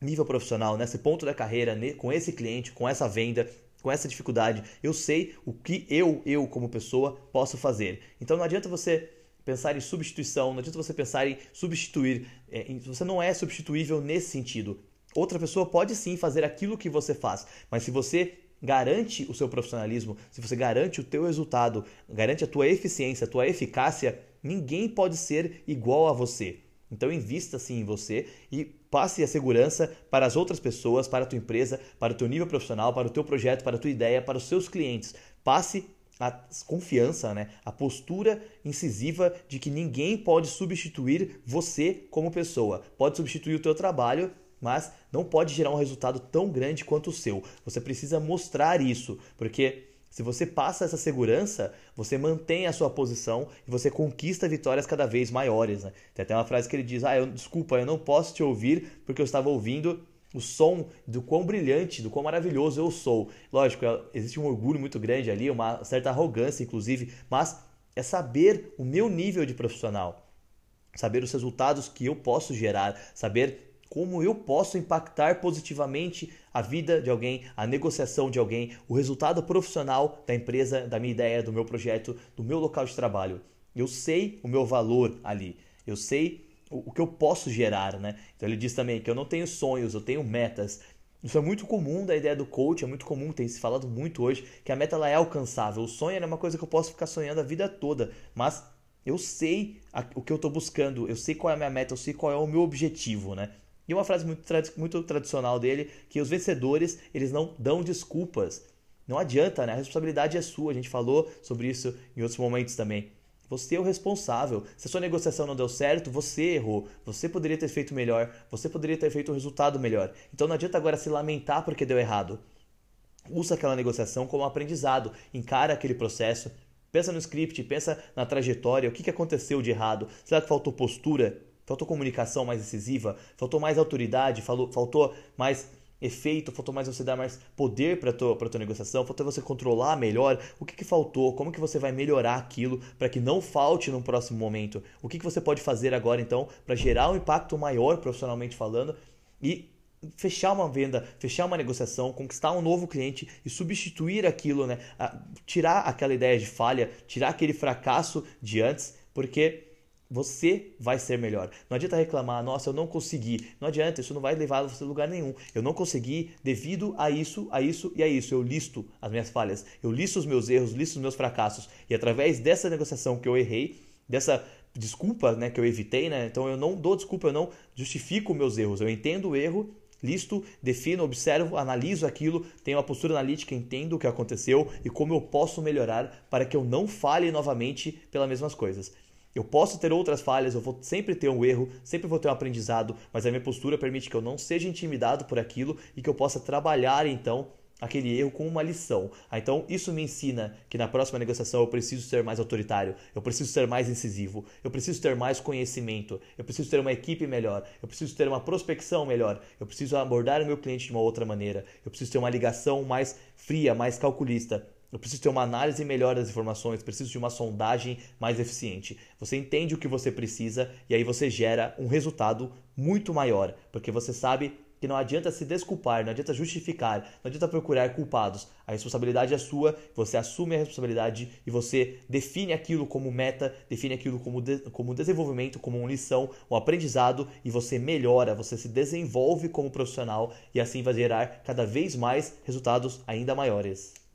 nível profissional, nesse ponto da carreira, com esse cliente, com essa venda, com essa dificuldade. Eu sei o que eu, eu como pessoa, posso fazer. Então não adianta você pensar em substituição, não adianta você pensar em substituir. É, você não é substituível nesse sentido. Outra pessoa pode sim fazer aquilo que você faz, mas se você garante o seu profissionalismo, se você garante o teu resultado, garante a tua eficiência, a tua eficácia, ninguém pode ser igual a você. Então invista sim em você e passe a segurança para as outras pessoas, para a tua empresa, para o teu nível profissional, para o teu projeto, para a tua ideia, para os seus clientes. Passe a confiança, né? a postura incisiva de que ninguém pode substituir você como pessoa. Pode substituir o teu trabalho, mas não pode gerar um resultado tão grande quanto o seu. Você precisa mostrar isso, porque se você passa essa segurança, você mantém a sua posição e você conquista vitórias cada vez maiores. Né? Tem até uma frase que ele diz: Ah, eu, desculpa, eu não posso te ouvir porque eu estava ouvindo o som do quão brilhante, do quão maravilhoso eu sou. Lógico, existe um orgulho muito grande ali, uma certa arrogância, inclusive, mas é saber o meu nível de profissional, saber os resultados que eu posso gerar, saber como eu posso impactar positivamente a vida de alguém, a negociação de alguém, o resultado profissional da empresa, da minha ideia, do meu projeto, do meu local de trabalho. Eu sei o meu valor ali. Eu sei o que eu posso gerar, né? Então ele diz também que eu não tenho sonhos, eu tenho metas. Isso é muito comum da ideia do coach, é muito comum, tem se falado muito hoje, que a meta ela é alcançável. O sonho é uma coisa que eu posso ficar sonhando a vida toda, mas eu sei o que eu estou buscando, eu sei qual é a minha meta, eu sei qual é o meu objetivo, né? E uma frase muito, muito tradicional dele, que os vencedores, eles não dão desculpas. Não adianta, né? A responsabilidade é sua. A gente falou sobre isso em outros momentos também. Você é o responsável. Se a sua negociação não deu certo, você errou. Você poderia ter feito melhor. Você poderia ter feito um resultado melhor. Então não adianta agora se lamentar porque deu errado. Usa aquela negociação como aprendizado. Encara aquele processo. Pensa no script, pensa na trajetória, o que aconteceu de errado. Será que faltou postura? Faltou comunicação mais decisiva? Faltou mais autoridade? Faltou mais efeito, faltou mais você dar mais poder para tua para tua negociação, faltou você controlar melhor o que, que faltou, como que você vai melhorar aquilo para que não falte no próximo momento, o que, que você pode fazer agora então para gerar um impacto maior profissionalmente falando e fechar uma venda, fechar uma negociação, conquistar um novo cliente e substituir aquilo, né? tirar aquela ideia de falha, tirar aquele fracasso de antes, porque você vai ser melhor. Não adianta reclamar, nossa, eu não consegui. Não adianta, isso não vai levar você a lugar nenhum. Eu não consegui devido a isso, a isso e a isso. Eu listo as minhas falhas, eu listo os meus erros, listo os meus fracassos. E através dessa negociação que eu errei, dessa desculpa né, que eu evitei, né? Então eu não dou desculpa, eu não justifico meus erros. Eu entendo o erro, listo, defino, observo, analiso aquilo, tenho uma postura analítica, entendo o que aconteceu e como eu posso melhorar para que eu não fale novamente pelas mesmas coisas. Eu posso ter outras falhas, eu vou sempre ter um erro, sempre vou ter um aprendizado, mas a minha postura permite que eu não seja intimidado por aquilo e que eu possa trabalhar então aquele erro com uma lição. Ah, então isso me ensina que na próxima negociação eu preciso ser mais autoritário, eu preciso ser mais incisivo, eu preciso ter mais conhecimento, eu preciso ter uma equipe melhor, eu preciso ter uma prospecção melhor, eu preciso abordar o meu cliente de uma outra maneira, eu preciso ter uma ligação mais fria, mais calculista. Eu preciso ter uma análise melhor das informações, preciso de uma sondagem mais eficiente. Você entende o que você precisa e aí você gera um resultado muito maior, porque você sabe que não adianta se desculpar, não adianta justificar, não adianta procurar culpados. A responsabilidade é sua, você assume a responsabilidade e você define aquilo como meta, define aquilo como, de, como desenvolvimento, como uma lição, um aprendizado e você melhora, você se desenvolve como profissional e assim vai gerar cada vez mais resultados ainda maiores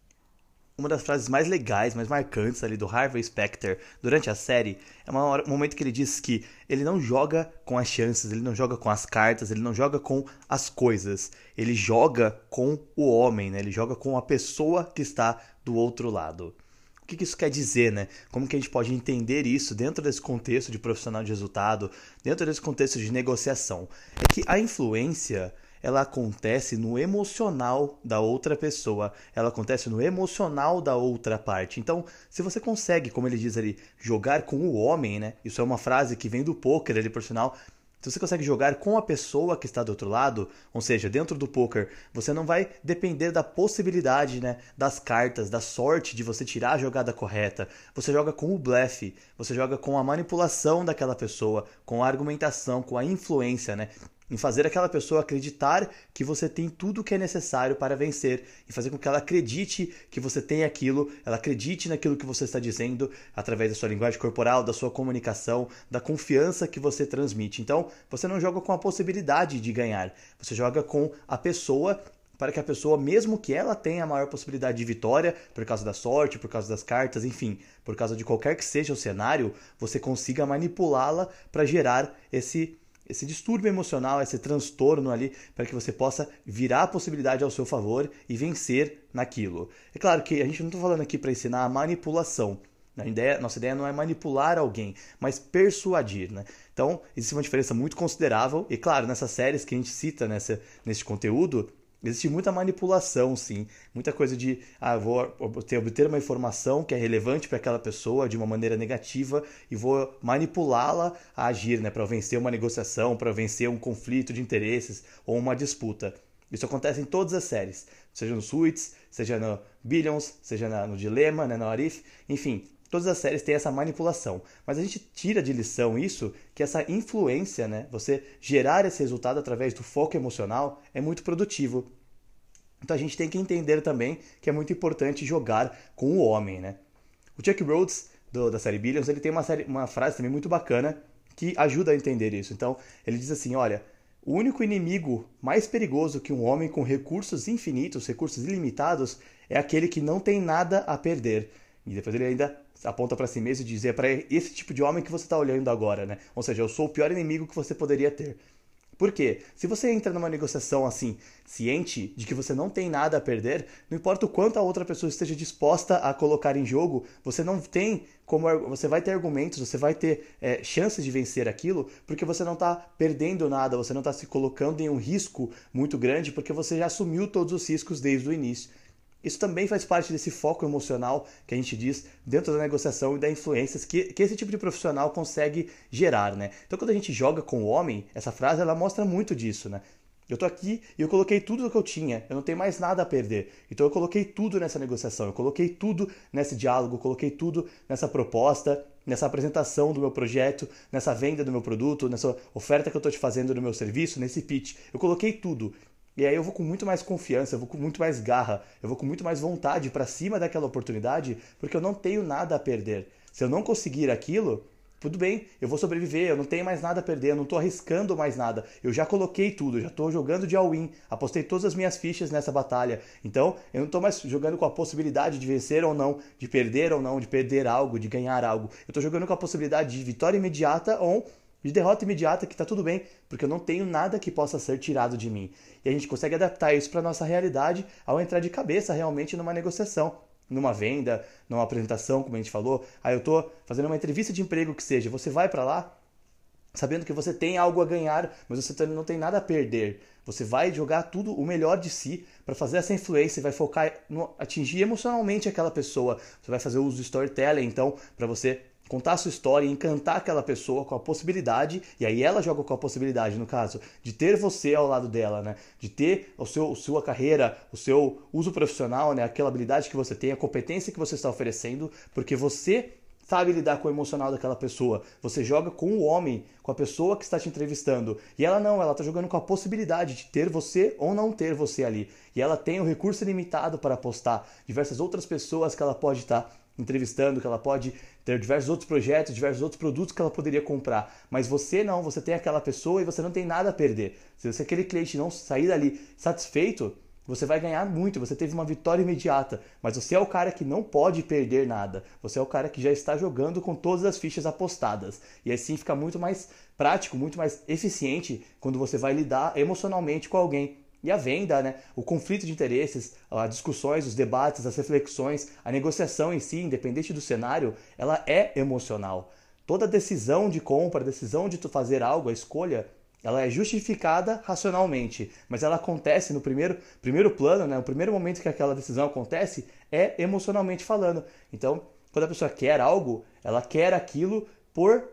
uma das frases mais legais, mais marcantes ali do Harvey Specter durante a série é um momento que ele diz que ele não joga com as chances, ele não joga com as cartas, ele não joga com as coisas, ele joga com o homem, né? ele joga com a pessoa que está do outro lado. O que, isso quer dizer, né? Como que a gente pode entender isso dentro desse contexto de profissional de resultado, dentro desse contexto de negociação? É que a influência ela acontece no emocional da outra pessoa, ela acontece no emocional da outra parte. Então, se você consegue, como ele diz ali, jogar com o homem, né? Isso é uma frase que vem do poker ali, por sinal. Se você consegue jogar com a pessoa que está do outro lado, ou seja, dentro do poker, você não vai depender da possibilidade, né, das cartas, da sorte de você tirar a jogada correta. Você joga com o blefe, você joga com a manipulação daquela pessoa, com a argumentação, com a influência, né? Em fazer aquela pessoa acreditar que você tem tudo o que é necessário para vencer, e fazer com que ela acredite que você tem aquilo, ela acredite naquilo que você está dizendo através da sua linguagem corporal, da sua comunicação, da confiança que você transmite. Então, você não joga com a possibilidade de ganhar, você joga com a pessoa para que a pessoa, mesmo que ela tenha a maior possibilidade de vitória, por causa da sorte, por causa das cartas, enfim, por causa de qualquer que seja o cenário, você consiga manipulá-la para gerar esse esse distúrbio emocional, esse transtorno ali, para que você possa virar a possibilidade ao seu favor e vencer naquilo. É claro que a gente não está falando aqui para ensinar a manipulação. A ideia, nossa ideia não é manipular alguém, mas persuadir. Né? Então, existe uma diferença muito considerável. E claro, nessas séries que a gente cita nessa, nesse conteúdo, Existe muita manipulação, sim. Muita coisa de, ah, vou obter, uma informação que é relevante para aquela pessoa de uma maneira negativa e vou manipulá-la a agir, né, para vencer uma negociação, para vencer um conflito de interesses ou uma disputa. Isso acontece em todas as séries, seja no Suits, seja no Billions, seja no Dilema, né, no Arif, enfim, todas as séries têm essa manipulação. Mas a gente tira de lição isso, que essa influência, né, você gerar esse resultado através do foco emocional é muito produtivo. Então a gente tem que entender também que é muito importante jogar com o homem, né? O Chuck Rhodes, do, da série Billions, ele tem uma, série, uma frase também muito bacana que ajuda a entender isso. Então, ele diz assim, olha, o único inimigo mais perigoso que um homem com recursos infinitos, recursos ilimitados, é aquele que não tem nada a perder. E depois ele ainda aponta para si mesmo e diz: é para esse tipo de homem que você está olhando agora, né? Ou seja, eu sou o pior inimigo que você poderia ter. Por quê? Se você entra numa negociação assim, ciente de que você não tem nada a perder, não importa o quanto a outra pessoa esteja disposta a colocar em jogo, você não tem como você vai ter argumentos, você vai ter é, chances de vencer aquilo, porque você não está perdendo nada, você não está se colocando em um risco muito grande, porque você já assumiu todos os riscos desde o início. Isso também faz parte desse foco emocional que a gente diz dentro da negociação e da influências que, que esse tipo de profissional consegue gerar, né? Então, quando a gente joga com o homem, essa frase ela mostra muito disso, né? Eu tô aqui e eu coloquei tudo o que eu tinha, eu não tenho mais nada a perder. Então eu coloquei tudo nessa negociação, eu coloquei tudo nesse diálogo, coloquei tudo nessa proposta, nessa apresentação do meu projeto, nessa venda do meu produto, nessa oferta que eu estou te fazendo do meu serviço, nesse pitch. Eu coloquei tudo. E aí eu vou com muito mais confiança, eu vou com muito mais garra, eu vou com muito mais vontade para cima daquela oportunidade, porque eu não tenho nada a perder. Se eu não conseguir aquilo, tudo bem, eu vou sobreviver, eu não tenho mais nada a perder, eu não estou arriscando mais nada. Eu já coloquei tudo, eu já estou jogando de all-in, apostei todas as minhas fichas nessa batalha. Então, eu não estou mais jogando com a possibilidade de vencer ou não, de perder ou não, de perder algo, de ganhar algo. Eu estou jogando com a possibilidade de vitória imediata ou de derrota imediata que está tudo bem, porque eu não tenho nada que possa ser tirado de mim. E a gente consegue adaptar isso para nossa realidade ao entrar de cabeça realmente numa negociação, numa venda, numa apresentação, como a gente falou. Aí eu estou fazendo uma entrevista de emprego que seja, você vai para lá sabendo que você tem algo a ganhar, mas você não tem nada a perder. Você vai jogar tudo o melhor de si para fazer essa influência, vai focar no atingir emocionalmente aquela pessoa. Você vai fazer uso do storytelling, então, para você contar a sua história e encantar aquela pessoa com a possibilidade, e aí ela joga com a possibilidade, no caso, de ter você ao lado dela, né? De ter o seu, a sua carreira, o seu uso profissional, né? Aquela habilidade que você tem, a competência que você está oferecendo, porque você sabe lidar com o emocional daquela pessoa. Você joga com o homem, com a pessoa que está te entrevistando. E ela não, ela está jogando com a possibilidade de ter você ou não ter você ali. E ela tem o recurso limitado para apostar diversas outras pessoas que ela pode estar entrevistando, que ela pode ter diversos outros projetos, diversos outros produtos que ela poderia comprar. Mas você não, você tem aquela pessoa e você não tem nada a perder. Se você aquele cliente não sair dali satisfeito, você vai ganhar muito, você teve uma vitória imediata, mas você é o cara que não pode perder nada. Você é o cara que já está jogando com todas as fichas apostadas. E assim fica muito mais prático, muito mais eficiente quando você vai lidar emocionalmente com alguém. E a venda, né? o conflito de interesses, as discussões, os debates, as reflexões, a negociação em si, independente do cenário, ela é emocional. Toda decisão de compra, decisão de fazer algo, a escolha, ela é justificada racionalmente, mas ela acontece no primeiro, primeiro plano, né? o primeiro momento que aquela decisão acontece é emocionalmente falando. Então, quando a pessoa quer algo, ela quer aquilo por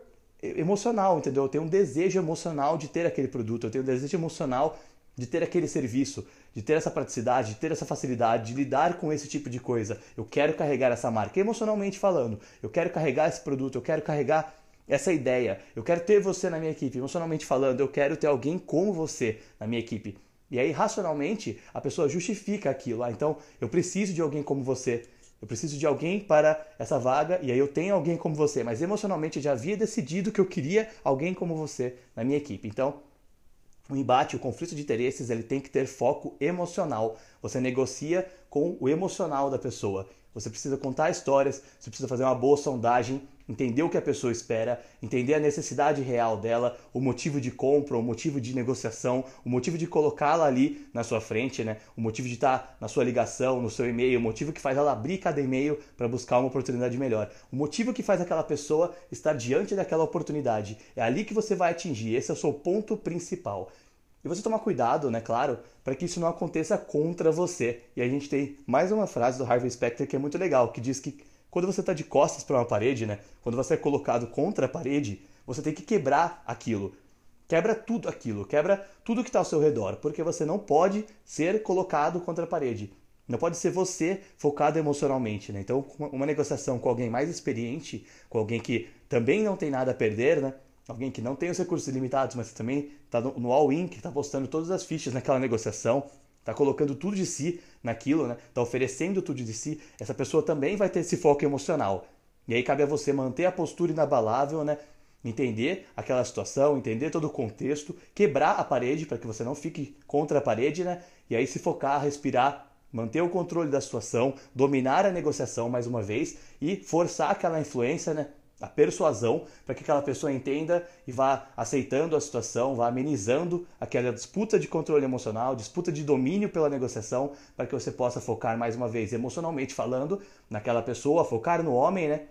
emocional, entendeu? Eu tenho um desejo emocional de ter aquele produto, eu tenho um desejo emocional de ter aquele serviço, de ter essa praticidade, de ter essa facilidade, de lidar com esse tipo de coisa. Eu quero carregar essa marca, emocionalmente falando. Eu quero carregar esse produto, eu quero carregar essa ideia. Eu quero ter você na minha equipe, emocionalmente falando. Eu quero ter alguém como você na minha equipe. E aí, racionalmente, a pessoa justifica aquilo. Ah, então, eu preciso de alguém como você. Eu preciso de alguém para essa vaga e aí eu tenho alguém como você, mas emocionalmente eu já havia decidido que eu queria alguém como você na minha equipe. Então, o embate, o conflito de interesses, ele tem que ter foco emocional. Você negocia com o emocional da pessoa. Você precisa contar histórias, você precisa fazer uma boa sondagem, entender o que a pessoa espera, entender a necessidade real dela, o motivo de compra, o motivo de negociação, o motivo de colocá-la ali na sua frente, né? O motivo de estar na sua ligação, no seu e-mail, o motivo que faz ela abrir cada e-mail para buscar uma oportunidade melhor. O motivo que faz aquela pessoa estar diante daquela oportunidade. É ali que você vai atingir. Esse é o seu ponto principal. E você tomar cuidado, né, claro, para que isso não aconteça contra você. E a gente tem mais uma frase do Harvey Specter que é muito legal, que diz que quando você está de costas para uma parede, né, quando você é colocado contra a parede, você tem que quebrar aquilo. Quebra tudo aquilo, quebra tudo que está ao seu redor, porque você não pode ser colocado contra a parede. Não pode ser você focado emocionalmente, né? Então, uma negociação com alguém mais experiente, com alguém que também não tem nada a perder, né? alguém que não tem os recursos limitados, mas também está no all-in, que está postando todas as fichas naquela negociação, está colocando tudo de si naquilo, né? Está oferecendo tudo de si. Essa pessoa também vai ter esse foco emocional. E aí cabe a você manter a postura inabalável, né? Entender aquela situação, entender todo o contexto, quebrar a parede para que você não fique contra a parede, né? E aí se focar, respirar, manter o controle da situação, dominar a negociação mais uma vez e forçar aquela influência, né? A persuasão, para que aquela pessoa entenda e vá aceitando a situação, vá amenizando aquela disputa de controle emocional, disputa de domínio pela negociação, para que você possa focar mais uma vez emocionalmente falando naquela pessoa, focar no homem, né?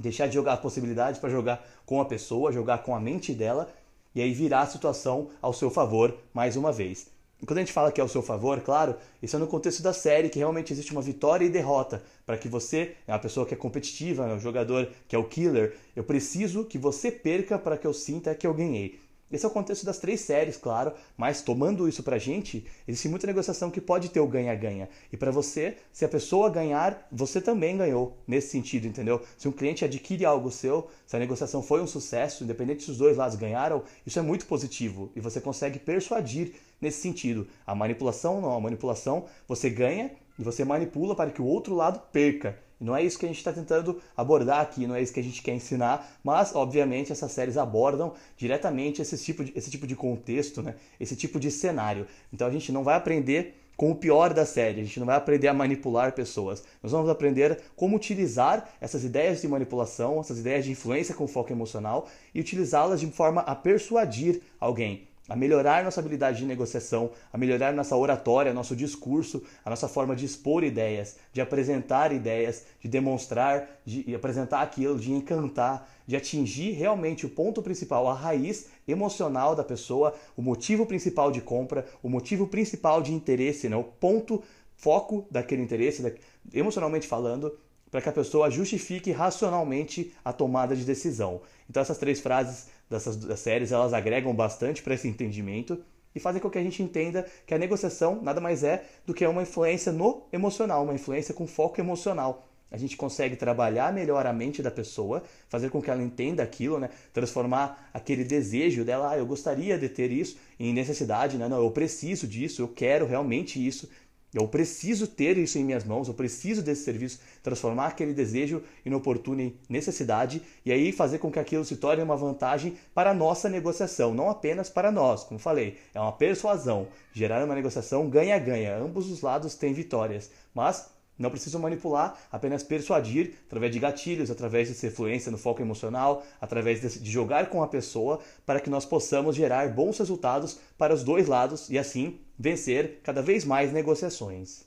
Deixar de jogar a possibilidade para jogar com a pessoa, jogar com a mente dela e aí virar a situação ao seu favor mais uma vez. Quando a gente fala que é ao seu favor, claro, isso é no contexto da série, que realmente existe uma vitória e derrota. Para que você, é uma pessoa que é competitiva, é um jogador que é o killer, eu preciso que você perca para que eu sinta que eu ganhei. Esse é o contexto das três séries, claro, mas tomando isso pra gente, existe muita negociação que pode ter o ganha-ganha. E para você, se a pessoa ganhar, você também ganhou nesse sentido, entendeu? Se um cliente adquire algo seu, se a negociação foi um sucesso, independente se os dois lados ganharam, isso é muito positivo e você consegue persuadir nesse sentido. A manipulação não, a manipulação você ganha e você manipula para que o outro lado perca. Não é isso que a gente está tentando abordar aqui, não é isso que a gente quer ensinar, mas obviamente essas séries abordam diretamente esse tipo de, esse tipo de contexto, né? esse tipo de cenário. Então a gente não vai aprender com o pior da série, a gente não vai aprender a manipular pessoas. Nós vamos aprender como utilizar essas ideias de manipulação, essas ideias de influência com foco emocional e utilizá-las de forma a persuadir alguém a melhorar nossa habilidade de negociação, a melhorar nossa oratória, nosso discurso, a nossa forma de expor ideias, de apresentar ideias, de demonstrar, de apresentar aquilo, de encantar, de atingir realmente o ponto principal, a raiz emocional da pessoa, o motivo principal de compra, o motivo principal de interesse, né? o ponto foco daquele interesse, emocionalmente falando, para que a pessoa justifique racionalmente a tomada de decisão. Então essas três frases dessas séries, elas agregam bastante para esse entendimento e fazem com que a gente entenda que a negociação nada mais é do que uma influência no emocional, uma influência com foco emocional. A gente consegue trabalhar melhor a mente da pessoa, fazer com que ela entenda aquilo, né? transformar aquele desejo dela, ah, eu gostaria de ter isso, em necessidade, né? não, eu preciso disso, eu quero realmente isso, eu preciso ter isso em minhas mãos, eu preciso desse serviço, transformar aquele desejo em oportuna necessidade e aí fazer com que aquilo se torne uma vantagem para a nossa negociação, não apenas para nós, como falei, é uma persuasão, gerar uma negociação ganha-ganha, ambos os lados têm vitórias, mas não preciso manipular, apenas persuadir através de gatilhos, através dessa influência no foco emocional, através de jogar com a pessoa, para que nós possamos gerar bons resultados para os dois lados e assim vencer cada vez mais negociações.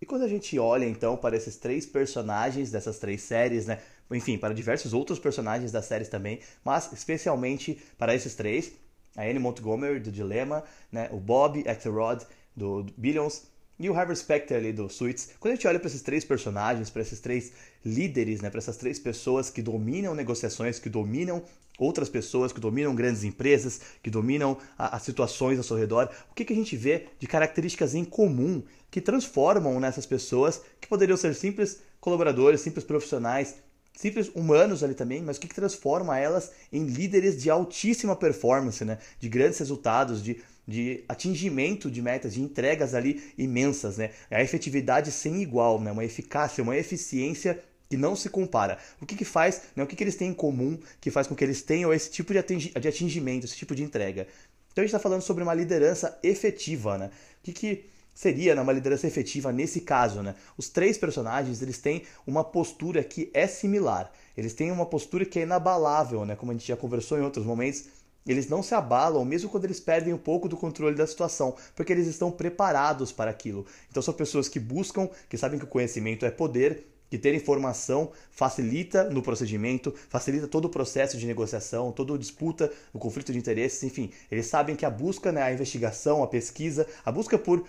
E quando a gente olha então para esses três personagens dessas três séries, né? Enfim, para diversos outros personagens das séries também, mas especialmente para esses três, a Annie Montgomery do Dilema, né? o Bob Axelrod do Billions e o Harvey Specter ali do Suits, quando a gente olha para esses três personagens, para esses três líderes, né, para essas três pessoas que dominam negociações, que dominam outras pessoas, que dominam grandes empresas, que dominam as situações ao seu redor, o que, que a gente vê de características em comum que transformam nessas pessoas que poderiam ser simples colaboradores, simples profissionais, simples humanos ali também, mas o que, que transforma elas em líderes de altíssima performance, né, de grandes resultados, de de atingimento de metas, de entregas ali imensas, né? É a efetividade sem igual, né? Uma eficácia, uma eficiência que não se compara. O que, que faz, né? o que, que eles têm em comum que faz com que eles tenham esse tipo de, de atingimento, esse tipo de entrega? Então a gente está falando sobre uma liderança efetiva, né? O que, que seria né, uma liderança efetiva nesse caso, né? Os três personagens eles têm uma postura que é similar. Eles têm uma postura que é inabalável, né? Como a gente já conversou em outros momentos eles não se abalam, mesmo quando eles perdem um pouco do controle da situação, porque eles estão preparados para aquilo. Então são pessoas que buscam, que sabem que o conhecimento é poder, que ter informação facilita no procedimento, facilita todo o processo de negociação, toda a disputa, o conflito de interesses, enfim. Eles sabem que a busca, né, a investigação, a pesquisa, a busca por,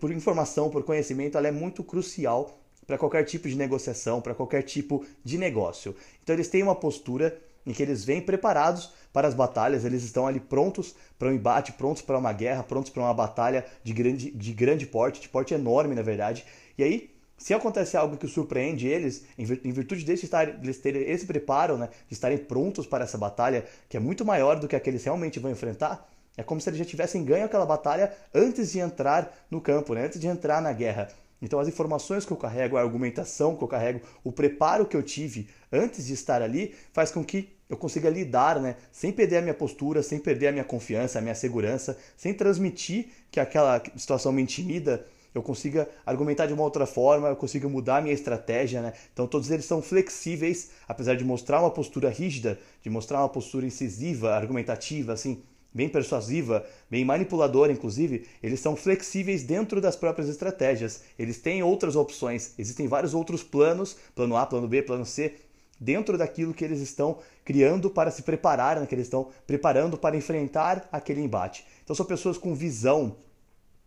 por informação, por conhecimento, ela é muito crucial para qualquer tipo de negociação, para qualquer tipo de negócio. Então eles têm uma postura em que eles vêm preparados para as batalhas, eles estão ali prontos para um embate, prontos para uma guerra, prontos para uma batalha de grande, de grande porte, de porte enorme, na verdade. E aí, se acontece algo que surpreende eles, em virtude deles, estarem, eles terem esse preparo, né, de estarem prontos para essa batalha, que é muito maior do que a que eles realmente vão enfrentar, é como se eles já tivessem ganho aquela batalha antes de entrar no campo, né, antes de entrar na guerra. Então, as informações que eu carrego, a argumentação que eu carrego, o preparo que eu tive antes de estar ali, faz com que eu consiga lidar, né, sem perder a minha postura, sem perder a minha confiança, a minha segurança, sem transmitir que aquela situação me intimida, eu consiga argumentar de uma outra forma, eu consiga mudar a minha estratégia, né? Então todos eles são flexíveis, apesar de mostrar uma postura rígida, de mostrar uma postura incisiva, argumentativa, assim, bem persuasiva, bem manipuladora, inclusive, eles são flexíveis dentro das próprias estratégias. Eles têm outras opções, existem vários outros planos, plano A, plano B, plano C, dentro daquilo que eles estão criando para se preparar, né, que eles estão preparando para enfrentar aquele embate. Então são pessoas com visão,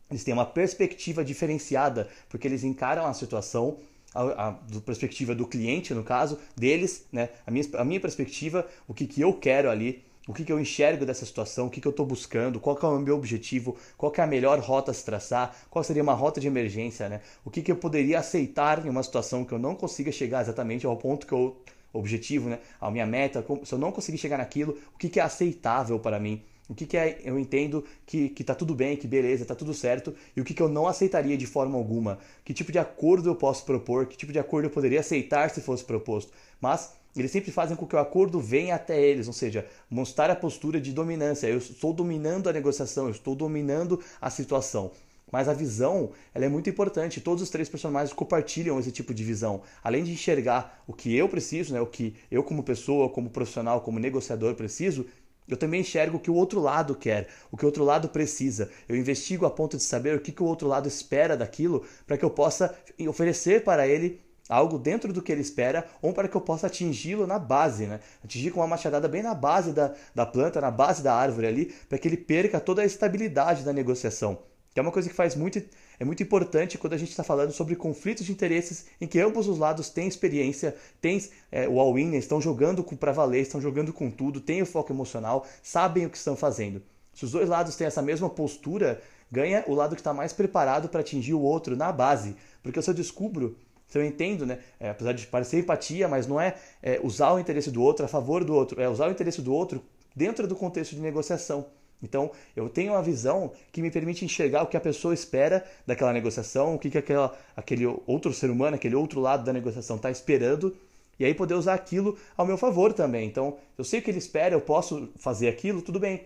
eles têm uma perspectiva diferenciada, porque eles encaram a situação a, a, do perspectiva do cliente, no caso, deles, né? A minha, a minha perspectiva, o que, que eu quero ali, o que, que eu enxergo dessa situação, o que, que eu estou buscando, qual é o meu objetivo, qual é a melhor rota a se traçar, qual seria uma rota de emergência, né? O que, que eu poderia aceitar em uma situação que eu não consiga chegar exatamente ao ponto que eu objetivo, né? A minha meta, se eu não conseguir chegar naquilo, o que, é aceitável para mim? O que, que é, eu entendo que, que tá tudo bem, que beleza, tá tudo certo, e o que, que eu não aceitaria de forma alguma? Que tipo de acordo eu posso propor? Que tipo de acordo eu poderia aceitar se fosse proposto? Mas eles sempre fazem com que o acordo venha até eles, ou seja, mostrar a postura de dominância. Eu estou dominando a negociação, eu estou dominando a situação. Mas a visão ela é muito importante. Todos os três personagens compartilham esse tipo de visão. Além de enxergar o que eu preciso, né, o que eu como pessoa, como profissional, como negociador preciso, eu também enxergo o que o outro lado quer, o que o outro lado precisa. Eu investigo a ponto de saber o que, que o outro lado espera daquilo para que eu possa oferecer para ele algo dentro do que ele espera ou para que eu possa atingi-lo na base, né? Atingir com uma machadada bem na base da, da planta, na base da árvore ali, para que ele perca toda a estabilidade da negociação que é uma coisa que faz muito, é muito importante quando a gente está falando sobre conflitos de interesses em que ambos os lados têm experiência, têm é, o all-in, estão jogando para valer, estão jogando com tudo, têm o foco emocional, sabem o que estão fazendo. Se os dois lados têm essa mesma postura, ganha o lado que está mais preparado para atingir o outro na base. Porque se eu descubro, se eu entendo, né, é, apesar de parecer empatia, mas não é, é usar o interesse do outro a favor do outro, é usar o interesse do outro dentro do contexto de negociação. Então, eu tenho uma visão que me permite enxergar o que a pessoa espera daquela negociação, o que, que aquela, aquele outro ser humano, aquele outro lado da negociação está esperando, e aí poder usar aquilo ao meu favor também. Então, eu sei o que ele espera, eu posso fazer aquilo, tudo bem.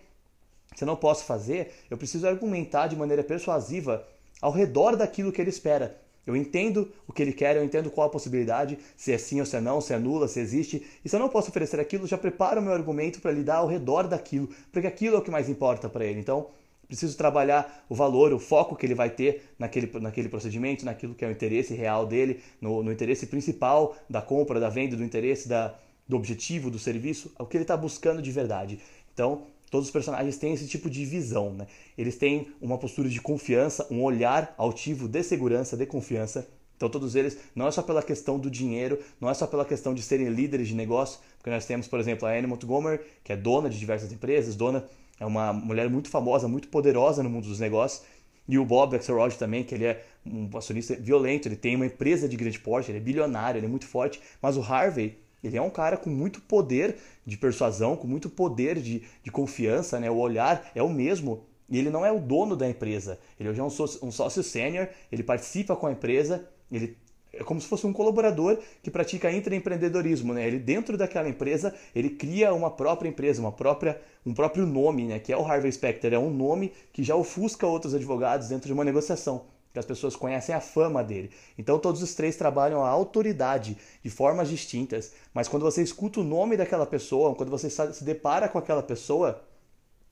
Se eu não posso fazer, eu preciso argumentar de maneira persuasiva ao redor daquilo que ele espera. Eu entendo o que ele quer, eu entendo qual a possibilidade, se é sim ou se é não, se é nula, se existe. E se eu não posso oferecer aquilo, já preparo o meu argumento para lidar ao redor daquilo, porque aquilo é o que mais importa para ele. Então, preciso trabalhar o valor, o foco que ele vai ter naquele, naquele procedimento, naquilo que é o interesse real dele, no, no interesse principal da compra, da venda, do interesse da, do objetivo, do serviço, o que ele está buscando de verdade. Então, Todos os personagens têm esse tipo de visão, né? Eles têm uma postura de confiança, um olhar altivo de segurança, de confiança. Então todos eles, não é só pela questão do dinheiro, não é só pela questão de serem líderes de negócio, porque nós temos, por exemplo, a Annie Montgomery, que é dona de diversas empresas, dona é uma mulher muito famosa, muito poderosa no mundo dos negócios, e o Bob Axelrod também, que ele é um acionista violento, ele tem uma empresa de grande porte, ele é bilionário, ele é muito forte, mas o Harvey, ele é um cara com muito poder de persuasão, com muito poder de, de confiança, né? O olhar é o mesmo. E ele não é o dono da empresa. Ele é um sócio, um sócio sênior, ele participa com a empresa, ele é como se fosse um colaborador que pratica intraempreendedorismo, né? Ele dentro daquela empresa, ele cria uma própria empresa, uma própria, um próprio nome, né? Que é o Harvey Specter, é um nome que já ofusca outros advogados dentro de uma negociação que as pessoas conhecem a fama dele. Então todos os três trabalham a autoridade de formas distintas, mas quando você escuta o nome daquela pessoa, quando você se depara com aquela pessoa,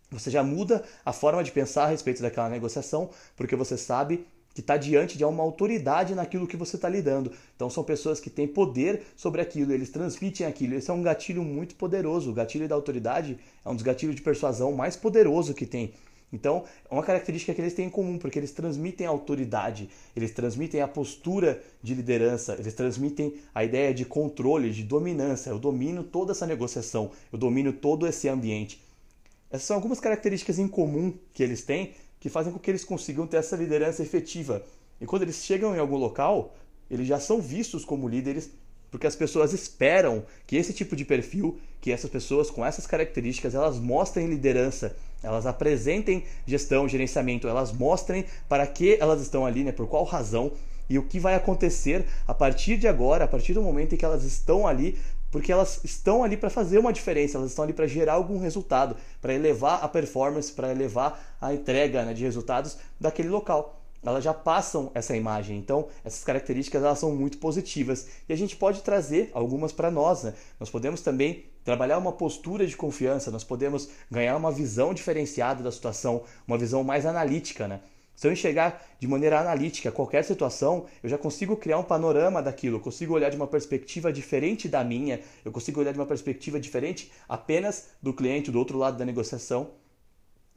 você já muda a forma de pensar a respeito daquela negociação, porque você sabe que está diante de uma autoridade naquilo que você está lidando. Então são pessoas que têm poder sobre aquilo, eles transmitem aquilo. Esse é um gatilho muito poderoso. O gatilho da autoridade é um dos gatilhos de persuasão mais poderoso que tem. Então, é uma característica que eles têm em comum, porque eles transmitem autoridade, eles transmitem a postura de liderança, eles transmitem a ideia de controle, de dominância. Eu domino toda essa negociação, eu domino todo esse ambiente. Essas são algumas características em comum que eles têm que fazem com que eles consigam ter essa liderança efetiva. E quando eles chegam em algum local, eles já são vistos como líderes porque as pessoas esperam que esse tipo de perfil, que essas pessoas com essas características, elas mostrem liderança, elas apresentem gestão, gerenciamento, elas mostrem para que elas estão ali, né, por qual razão e o que vai acontecer a partir de agora, a partir do momento em que elas estão ali, porque elas estão ali para fazer uma diferença, elas estão ali para gerar algum resultado, para elevar a performance, para elevar a entrega né, de resultados daquele local.
Elas já passam essa imagem. Então, essas características elas são muito positivas e a gente pode trazer algumas para nós. Né? Nós podemos também trabalhar uma postura de confiança, nós podemos ganhar uma visão diferenciada da situação, uma visão mais analítica. Né? Se eu enxergar de maneira analítica qualquer situação, eu já consigo criar um panorama daquilo, eu consigo olhar de uma perspectiva diferente da minha, eu consigo olhar de uma perspectiva diferente apenas do cliente do outro lado da negociação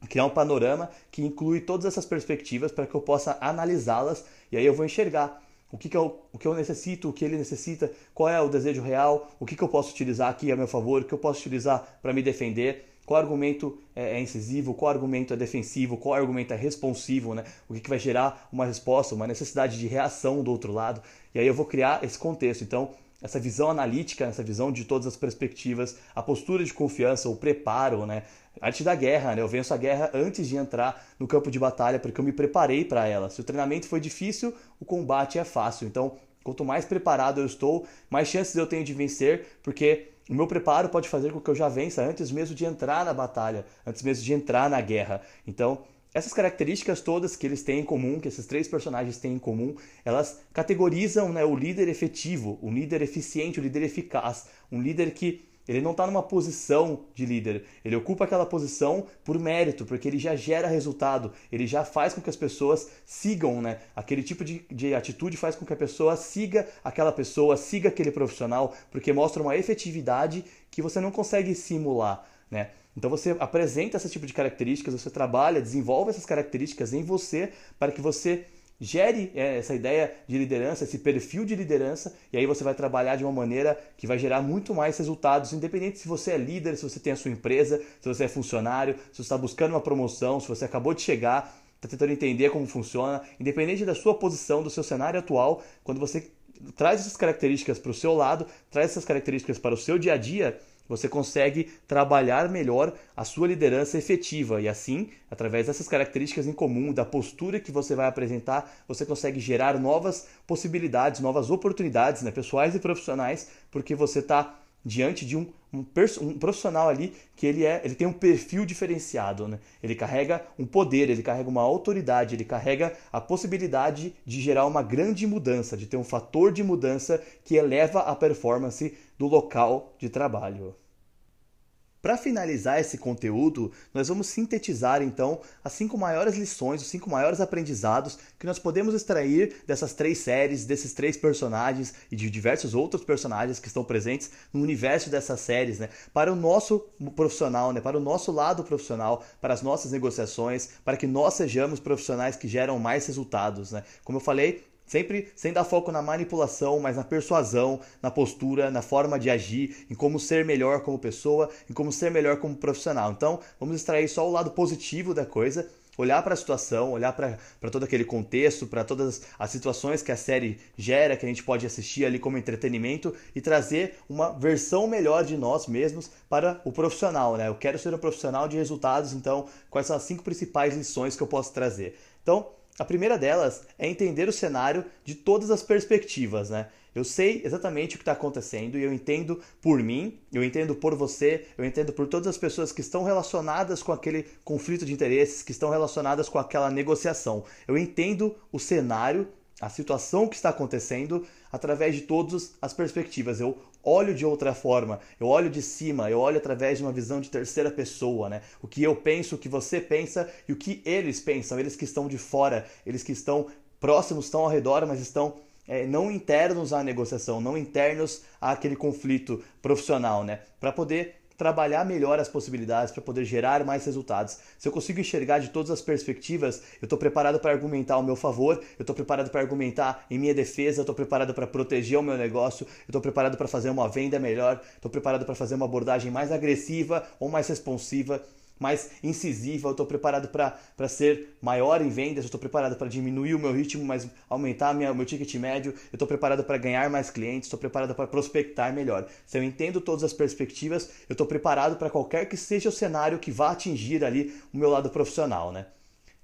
criar um panorama que inclui todas essas perspectivas para que eu possa analisá-las e aí eu vou enxergar o que, que, eu, o que eu necessito, o que ele necessita, qual é o desejo real, o que, que eu posso utilizar aqui a meu favor, o que eu posso utilizar para me defender, qual argumento é, é incisivo, qual argumento é defensivo, qual argumento é responsivo, né? o que, que vai gerar uma resposta, uma necessidade de reação do outro lado. E aí eu vou criar esse contexto. Então, essa visão analítica, essa visão de todas as perspectivas, a postura de confiança, o preparo, né? Arte da guerra, né? Eu venço a guerra antes de entrar no campo de batalha porque eu me preparei para ela. Se o treinamento foi difícil, o combate é fácil. Então, quanto mais preparado eu estou, mais chances eu tenho de vencer, porque o meu preparo pode fazer com que eu já vença antes mesmo de entrar na batalha, antes mesmo de entrar na guerra. Então, essas características todas que eles têm em comum, que esses três personagens têm em comum, elas categorizam né, o líder efetivo, o líder eficiente, o líder eficaz, um líder que ele não está numa posição de líder, ele ocupa aquela posição por mérito, porque ele já gera resultado, ele já faz com que as pessoas sigam, né? Aquele tipo de, de atitude faz com que a pessoa siga aquela pessoa, siga aquele profissional, porque mostra uma efetividade que você não consegue simular, né? Então você apresenta esse tipo de características, você trabalha, desenvolve essas características em você para que você gere é, essa ideia de liderança, esse perfil de liderança, e aí você vai trabalhar de uma maneira que vai gerar muito mais resultados, independente se você é líder, se você tem a sua empresa, se você é funcionário, se você está buscando uma promoção, se você acabou de chegar, está tentando entender como funciona, independente da sua posição, do seu cenário atual, quando você traz essas características para o seu lado, traz essas características para o seu dia a dia, você consegue trabalhar melhor a sua liderança efetiva e assim, através dessas características em comum, da postura que você vai apresentar, você consegue gerar novas possibilidades, novas oportunidades, né, pessoais e profissionais, porque você está diante de um, um, um, profissional ali que ele é, ele tem um perfil diferenciado, né? Ele carrega um poder, ele carrega uma autoridade, ele carrega a possibilidade de gerar uma grande mudança, de ter um fator de mudança que eleva a performance do local de trabalho. Para finalizar esse conteúdo, nós vamos sintetizar então as cinco maiores lições, os cinco maiores aprendizados que nós podemos extrair dessas três séries, desses três personagens e de diversos outros personagens que estão presentes no universo dessas séries, né? Para o nosso profissional, né? Para o nosso lado profissional, para as nossas negociações, para que nós sejamos profissionais que geram mais resultados, né? Como eu falei, Sempre sem dar foco na manipulação, mas na persuasão, na postura, na forma de agir, em como ser melhor como pessoa, em como ser melhor como profissional. Então, vamos extrair só o lado positivo da coisa, olhar para a situação, olhar para todo aquele contexto, para todas as situações que a série gera, que a gente pode assistir ali como entretenimento e trazer uma versão melhor de nós mesmos para o profissional. Né? Eu quero ser um profissional de resultados, então, quais são as cinco principais lições que eu posso trazer? Então, a primeira delas é entender o cenário de todas as perspectivas, né? Eu sei exatamente o que está acontecendo e eu entendo por mim, eu entendo por você, eu entendo por todas as pessoas que estão relacionadas com aquele conflito de interesses, que estão relacionadas com aquela negociação. Eu entendo o cenário, a situação que está acontecendo através de todas as perspectivas. Eu olho de outra forma, eu olho de cima, eu olho através de uma visão de terceira pessoa, né? O que eu penso, o que você pensa e o que eles pensam, eles que estão de fora, eles que estão próximos, estão ao redor, mas estão é, não internos à negociação, não internos àquele conflito profissional, né? Para poder trabalhar melhor as possibilidades para poder gerar mais resultados. Se eu consigo enxergar de todas as perspectivas, eu estou preparado para argumentar ao meu favor, eu estou preparado para argumentar em minha defesa, eu estou preparado para proteger o meu negócio, eu estou preparado para fazer uma venda melhor, estou preparado para fazer uma abordagem mais agressiva ou mais responsiva mais incisiva, eu estou preparado para ser maior em vendas, eu estou preparado para diminuir o meu ritmo, mas aumentar minha, o meu ticket médio, eu estou preparado para ganhar mais clientes, estou preparado para prospectar melhor. Se eu entendo todas as perspectivas, eu estou preparado para qualquer que seja o cenário que vá atingir ali o meu lado profissional, né?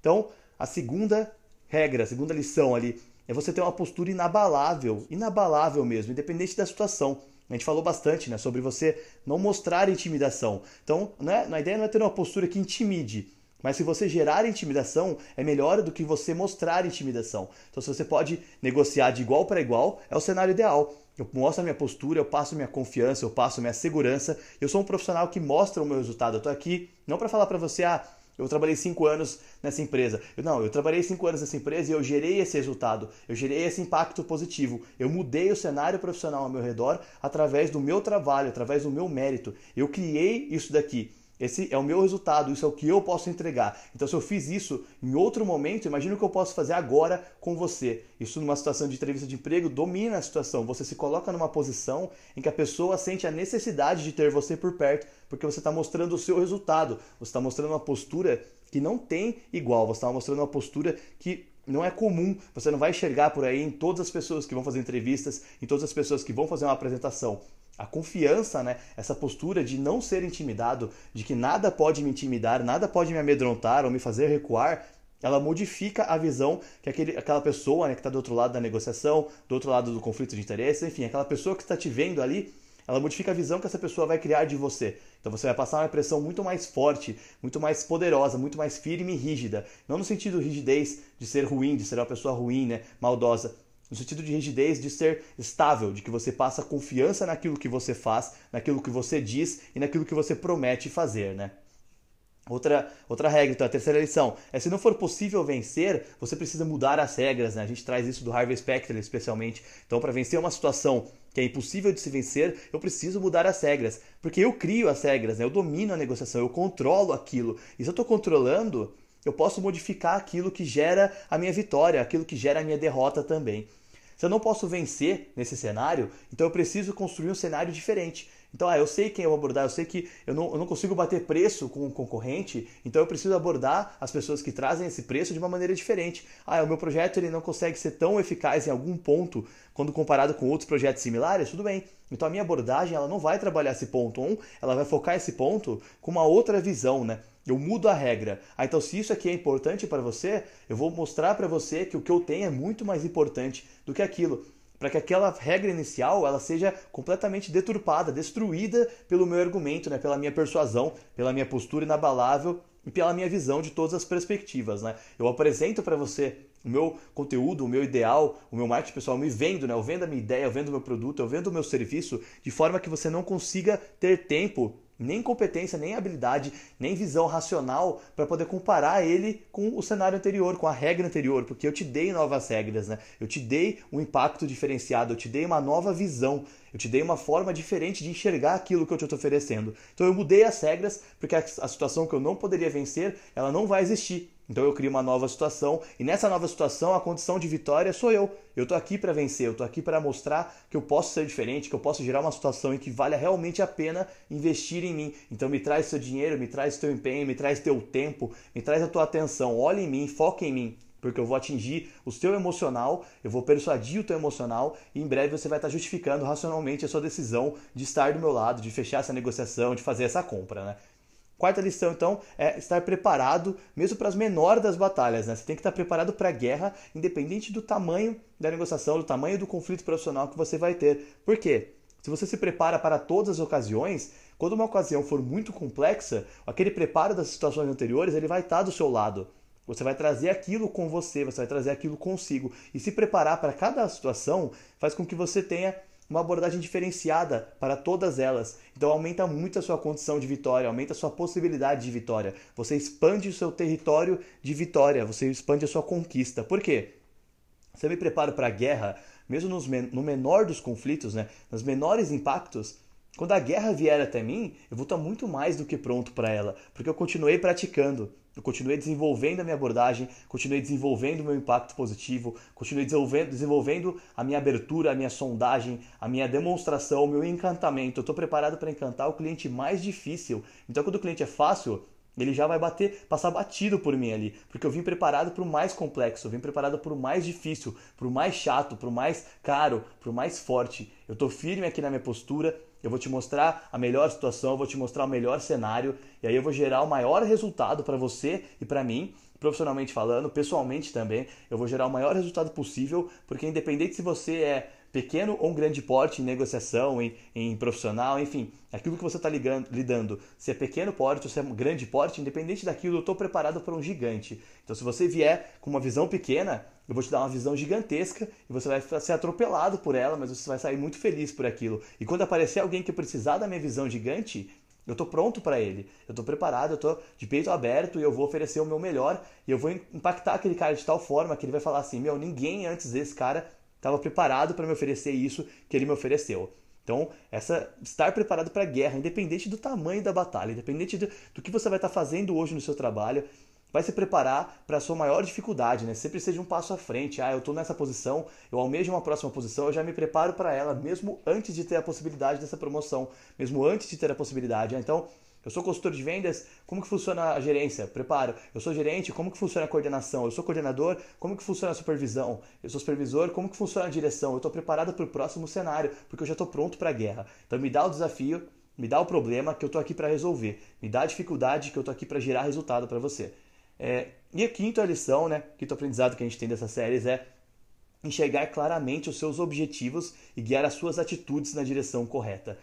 Então, a segunda regra, a segunda lição ali é você ter uma postura inabalável, inabalável mesmo, independente da situação. A gente falou bastante né, sobre você não mostrar intimidação. Então, né, a ideia não é ter uma postura que intimide, Mas se você gerar intimidação, é melhor do que você mostrar intimidação. Então, se você pode negociar de igual para igual, é o cenário ideal. Eu mostro a minha postura, eu passo minha confiança, eu passo minha segurança. Eu sou um profissional que mostra o meu resultado. Eu estou aqui não para falar para você, ah, eu trabalhei cinco anos nessa empresa. Eu, não, eu trabalhei cinco anos nessa empresa e eu gerei esse resultado. Eu gerei esse impacto positivo. Eu mudei o cenário profissional ao meu redor através do meu trabalho, através do meu mérito. Eu criei isso daqui. Esse é o meu resultado, isso é o que eu posso entregar. Então, se eu fiz isso em outro momento, imagina o que eu posso fazer agora com você. Isso numa situação de entrevista de emprego domina a situação. Você se coloca numa posição em que a pessoa sente a necessidade de ter você por perto, porque você está mostrando o seu resultado. Você está mostrando uma postura que não tem igual. Você está mostrando uma postura que não é comum, você não vai enxergar por aí em todas as pessoas que vão fazer entrevistas, em todas as pessoas que vão fazer uma apresentação. A confiança, né? essa postura de não ser intimidado, de que nada pode me intimidar, nada pode me amedrontar ou me fazer recuar, ela modifica a visão que aquele, aquela pessoa né, que está do outro lado da negociação, do outro lado do conflito de interesse, enfim, aquela pessoa que está te vendo ali, ela modifica a visão que essa pessoa vai criar de você. Então você vai passar uma impressão muito mais forte, muito mais poderosa, muito mais firme e rígida. Não no sentido rigidez de ser ruim, de ser uma pessoa ruim, né, maldosa, no sentido de rigidez, de ser estável, de que você passa confiança naquilo que você faz, naquilo que você diz e naquilo que você promete fazer, né? Outra, outra regra, então, a terceira lição é se não for possível vencer, você precisa mudar as regras, né? A gente traz isso do Harvey Specter especialmente. Então, para vencer uma situação que é impossível de se vencer, eu preciso mudar as regras, porque eu crio as regras, né? Eu domino a negociação, eu controlo aquilo. E se eu estou controlando, eu posso modificar aquilo que gera a minha vitória, aquilo que gera a minha derrota também. Se eu não posso vencer nesse cenário, então eu preciso construir um cenário diferente. Então, ah, eu sei quem eu vou abordar, eu sei que eu não, eu não consigo bater preço com o concorrente, então eu preciso abordar as pessoas que trazem esse preço de uma maneira diferente. Ah, o meu projeto ele não consegue ser tão eficaz em algum ponto quando comparado com outros projetos similares, tudo bem. Então a minha abordagem ela não vai trabalhar esse ponto 1, um, ela vai focar esse ponto com uma outra visão, né? Eu mudo a regra. Ah, então se isso aqui é importante para você, eu vou mostrar para você que o que eu tenho é muito mais importante do que aquilo para que aquela regra inicial ela seja completamente deturpada, destruída pelo meu argumento, né, pela minha persuasão, pela minha postura inabalável e pela minha visão de todas as perspectivas. Né? Eu apresento para você o meu conteúdo, o meu ideal, o meu marketing pessoal, me vendo, né? eu vendo a minha ideia, eu vendo o meu produto, eu vendo o meu serviço, de forma que você não consiga ter tempo nem competência, nem habilidade, nem visão racional para poder comparar ele com o cenário anterior, com a regra anterior, porque eu te dei novas regras, né? Eu te dei um impacto diferenciado, eu te dei uma nova visão, eu te dei uma forma diferente de enxergar aquilo que eu te estou oferecendo. Então eu mudei as regras porque a, a situação que eu não poderia vencer, ela não vai existir. Então eu crio uma nova situação e nessa nova situação a condição de vitória sou eu. Eu tô aqui para vencer, eu tô aqui para mostrar que eu posso ser diferente, que eu posso gerar uma situação em que vale realmente a pena investir em mim. Então me traz seu dinheiro, me traz teu empenho, me traz teu tempo, me traz a tua atenção. Olha em mim, foca em mim porque eu vou atingir o seu emocional, eu vou persuadir o teu emocional e em breve você vai estar justificando racionalmente a sua decisão de estar do meu lado, de fechar essa negociação, de fazer essa compra, né? Quarta lição, então, é estar preparado mesmo para as menores das batalhas. Né? Você tem que estar preparado para a guerra, independente do tamanho da negociação, do tamanho do conflito profissional que você vai ter. Por quê? Se você se prepara para todas as ocasiões, quando uma ocasião for muito complexa, aquele preparo das situações anteriores ele vai estar do seu lado. Você vai trazer aquilo com você, você vai trazer aquilo consigo. E se preparar para cada situação faz com que você tenha uma abordagem diferenciada para todas elas. Então aumenta muito a sua condição de vitória, aumenta a sua possibilidade de vitória. Você expande o seu território de vitória, você expande a sua conquista. Por quê? Você me prepara para a guerra, mesmo nos, no menor dos conflitos, né? nos menores impactos, quando a guerra vier até mim, eu vou estar muito mais do que pronto para ela, porque eu continuei praticando, eu continuei desenvolvendo a minha abordagem, continuei desenvolvendo o meu impacto positivo, continuei desenvolvendo, a minha abertura, a minha sondagem, a minha demonstração, o meu encantamento. Eu estou preparado para encantar o cliente mais difícil. Então, quando o cliente é fácil, ele já vai bater, passar batido por mim ali, porque eu vim preparado para o mais complexo, eu vim preparado para o mais difícil, para o mais chato, para o mais caro, para o mais forte. Eu estou firme aqui na minha postura, eu vou te mostrar a melhor situação, eu vou te mostrar o melhor cenário, e aí eu vou gerar o maior resultado para você e para mim, profissionalmente falando, pessoalmente também, eu vou gerar o maior resultado possível, porque independente se você é pequeno ou um grande porte em negociação, em, em profissional, enfim, aquilo que você está lidando, se é pequeno porte ou se é um grande porte, independente daquilo, eu estou preparado para um gigante. Então, se você vier com uma visão pequena, eu vou te dar uma visão gigantesca e você vai ser atropelado por ela, mas você vai sair muito feliz por aquilo. E quando aparecer alguém que precisar da minha visão gigante, eu estou pronto para ele. Eu estou preparado, eu estou de peito aberto e eu vou oferecer o meu melhor e eu vou impactar aquele cara de tal forma que ele vai falar assim: meu, ninguém antes desse cara estava preparado para me oferecer isso que ele me ofereceu. Então, essa estar preparado para a guerra, independente do tamanho da batalha, independente do, do que você vai estar tá fazendo hoje no seu trabalho, vai se preparar para a sua maior dificuldade, né? Sempre seja um passo à frente. Ah, eu estou nessa posição, eu almejo uma próxima posição, eu já me preparo para ela, mesmo antes de ter a possibilidade dessa promoção, mesmo antes de ter a possibilidade. Ah, então, eu sou consultor de vendas, como que funciona a gerência? Preparo. Eu sou gerente, como que funciona a coordenação? Eu sou coordenador, como que funciona a supervisão? Eu sou supervisor, como que funciona a direção? Eu estou preparado para o próximo cenário, porque eu já estou pronto para a guerra. Então me dá o desafio, me dá o problema que eu estou aqui para resolver. Me dá a dificuldade que eu estou aqui para gerar resultado para você. É, e a quinta lição, né, quinto aprendizado que a gente tem dessas séries é enxergar claramente os seus objetivos e guiar as suas atitudes na direção correta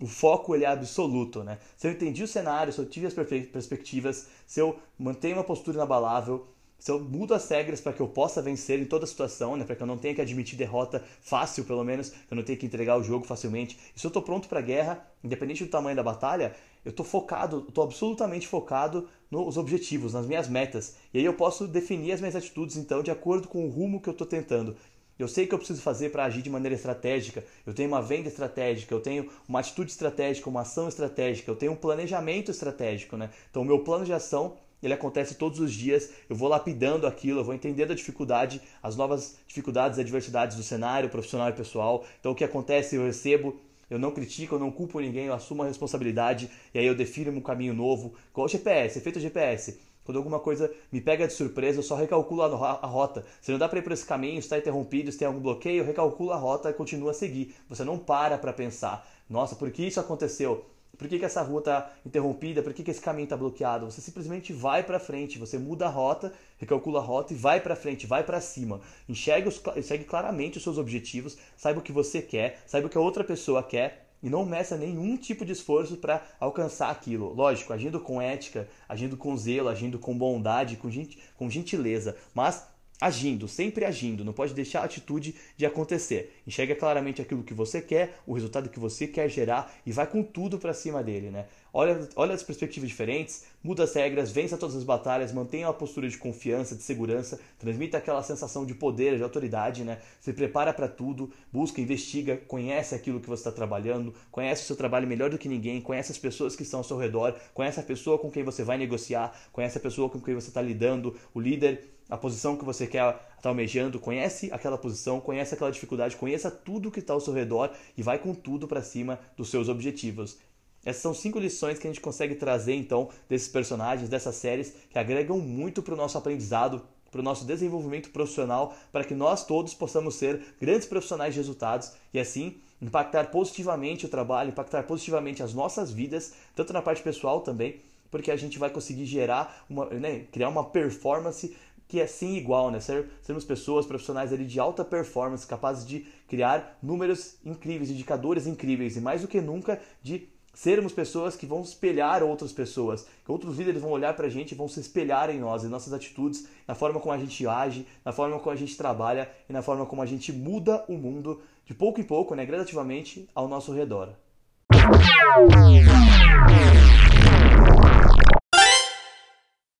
o foco ele é absoluto, né? Se eu entendi o cenário, se eu tive as perspectivas, se eu mantenho uma postura inabalável, se eu mudo as regras para que eu possa vencer em toda situação, né, para que eu não tenha que admitir derrota fácil, pelo menos, eu não tenha que entregar o jogo facilmente. E se eu estou pronto para a guerra, independente do tamanho da batalha, eu estou focado, estou absolutamente focado nos objetivos, nas minhas metas. E aí eu posso definir as minhas atitudes, então, de acordo com o rumo que eu estou tentando. Eu sei que eu preciso fazer para agir de maneira estratégica. Eu tenho uma venda estratégica, eu tenho uma atitude estratégica, uma ação estratégica, eu tenho um planejamento estratégico, né? Então, o meu plano de ação ele acontece todos os dias. Eu vou lapidando aquilo, eu vou entendendo a dificuldade, as novas dificuldades e adversidades do cenário profissional e pessoal. Então, o que acontece? Eu recebo eu não critico, eu não culpo ninguém, eu assumo a responsabilidade e aí eu defino um caminho novo. Igual o GPS, efeito GPS. Quando alguma coisa me pega de surpresa, eu só recalculo a rota. Se não dá para ir por esse caminho, está interrompido, se tem algum bloqueio, eu recalculo a rota e continuo a seguir. Você não para para pensar, nossa, por que isso aconteceu? Por que, que essa rua está interrompida? Por que, que esse caminho está bloqueado? Você simplesmente vai para frente, você muda a rota, recalcula a rota e vai para frente, vai para cima. Enxergue, os, enxergue claramente os seus objetivos, saiba o que você quer, saiba o que a outra pessoa quer e não meça nenhum tipo de esforço para alcançar aquilo. Lógico, agindo com ética, agindo com zelo, agindo com bondade, com, com gentileza, mas agindo, sempre agindo, não pode deixar a atitude de acontecer. Enxerga claramente aquilo que você quer, o resultado que você quer gerar e vai com tudo para cima dele, né? Olha, olha as perspectivas diferentes, muda as regras, vença todas as batalhas, mantenha uma postura de confiança, de segurança, transmita aquela sensação de poder, de autoridade, né? Se prepara para tudo, busca, investiga, conhece aquilo que você está trabalhando, conhece o seu trabalho melhor do que ninguém, conhece as pessoas que estão ao seu redor, conhece a pessoa com quem você vai negociar, conhece a pessoa com quem você está lidando, o líder a posição que você quer estar tá almejando, conhece aquela posição, conhece aquela dificuldade, conheça tudo que está ao seu redor e vai com tudo para cima dos seus objetivos. Essas são cinco lições que a gente consegue trazer então desses personagens, dessas séries, que agregam muito para o nosso aprendizado, para o nosso desenvolvimento profissional, para que nós todos possamos ser grandes profissionais de resultados e assim impactar positivamente o trabalho, impactar positivamente as nossas vidas, tanto na parte pessoal também, porque a gente vai conseguir gerar uma, né, criar uma performance que é sim igual, né? Ser, sermos pessoas profissionais ali de alta performance, capazes de criar números incríveis, indicadores incríveis e mais do que nunca de sermos pessoas que vão espelhar outras pessoas, que outros líderes vão olhar para a gente e vão se espelhar em nós, em nossas atitudes, na forma como a gente age, na forma como a gente trabalha e na forma como a gente muda o mundo de pouco em pouco, né, gradativamente ao nosso redor.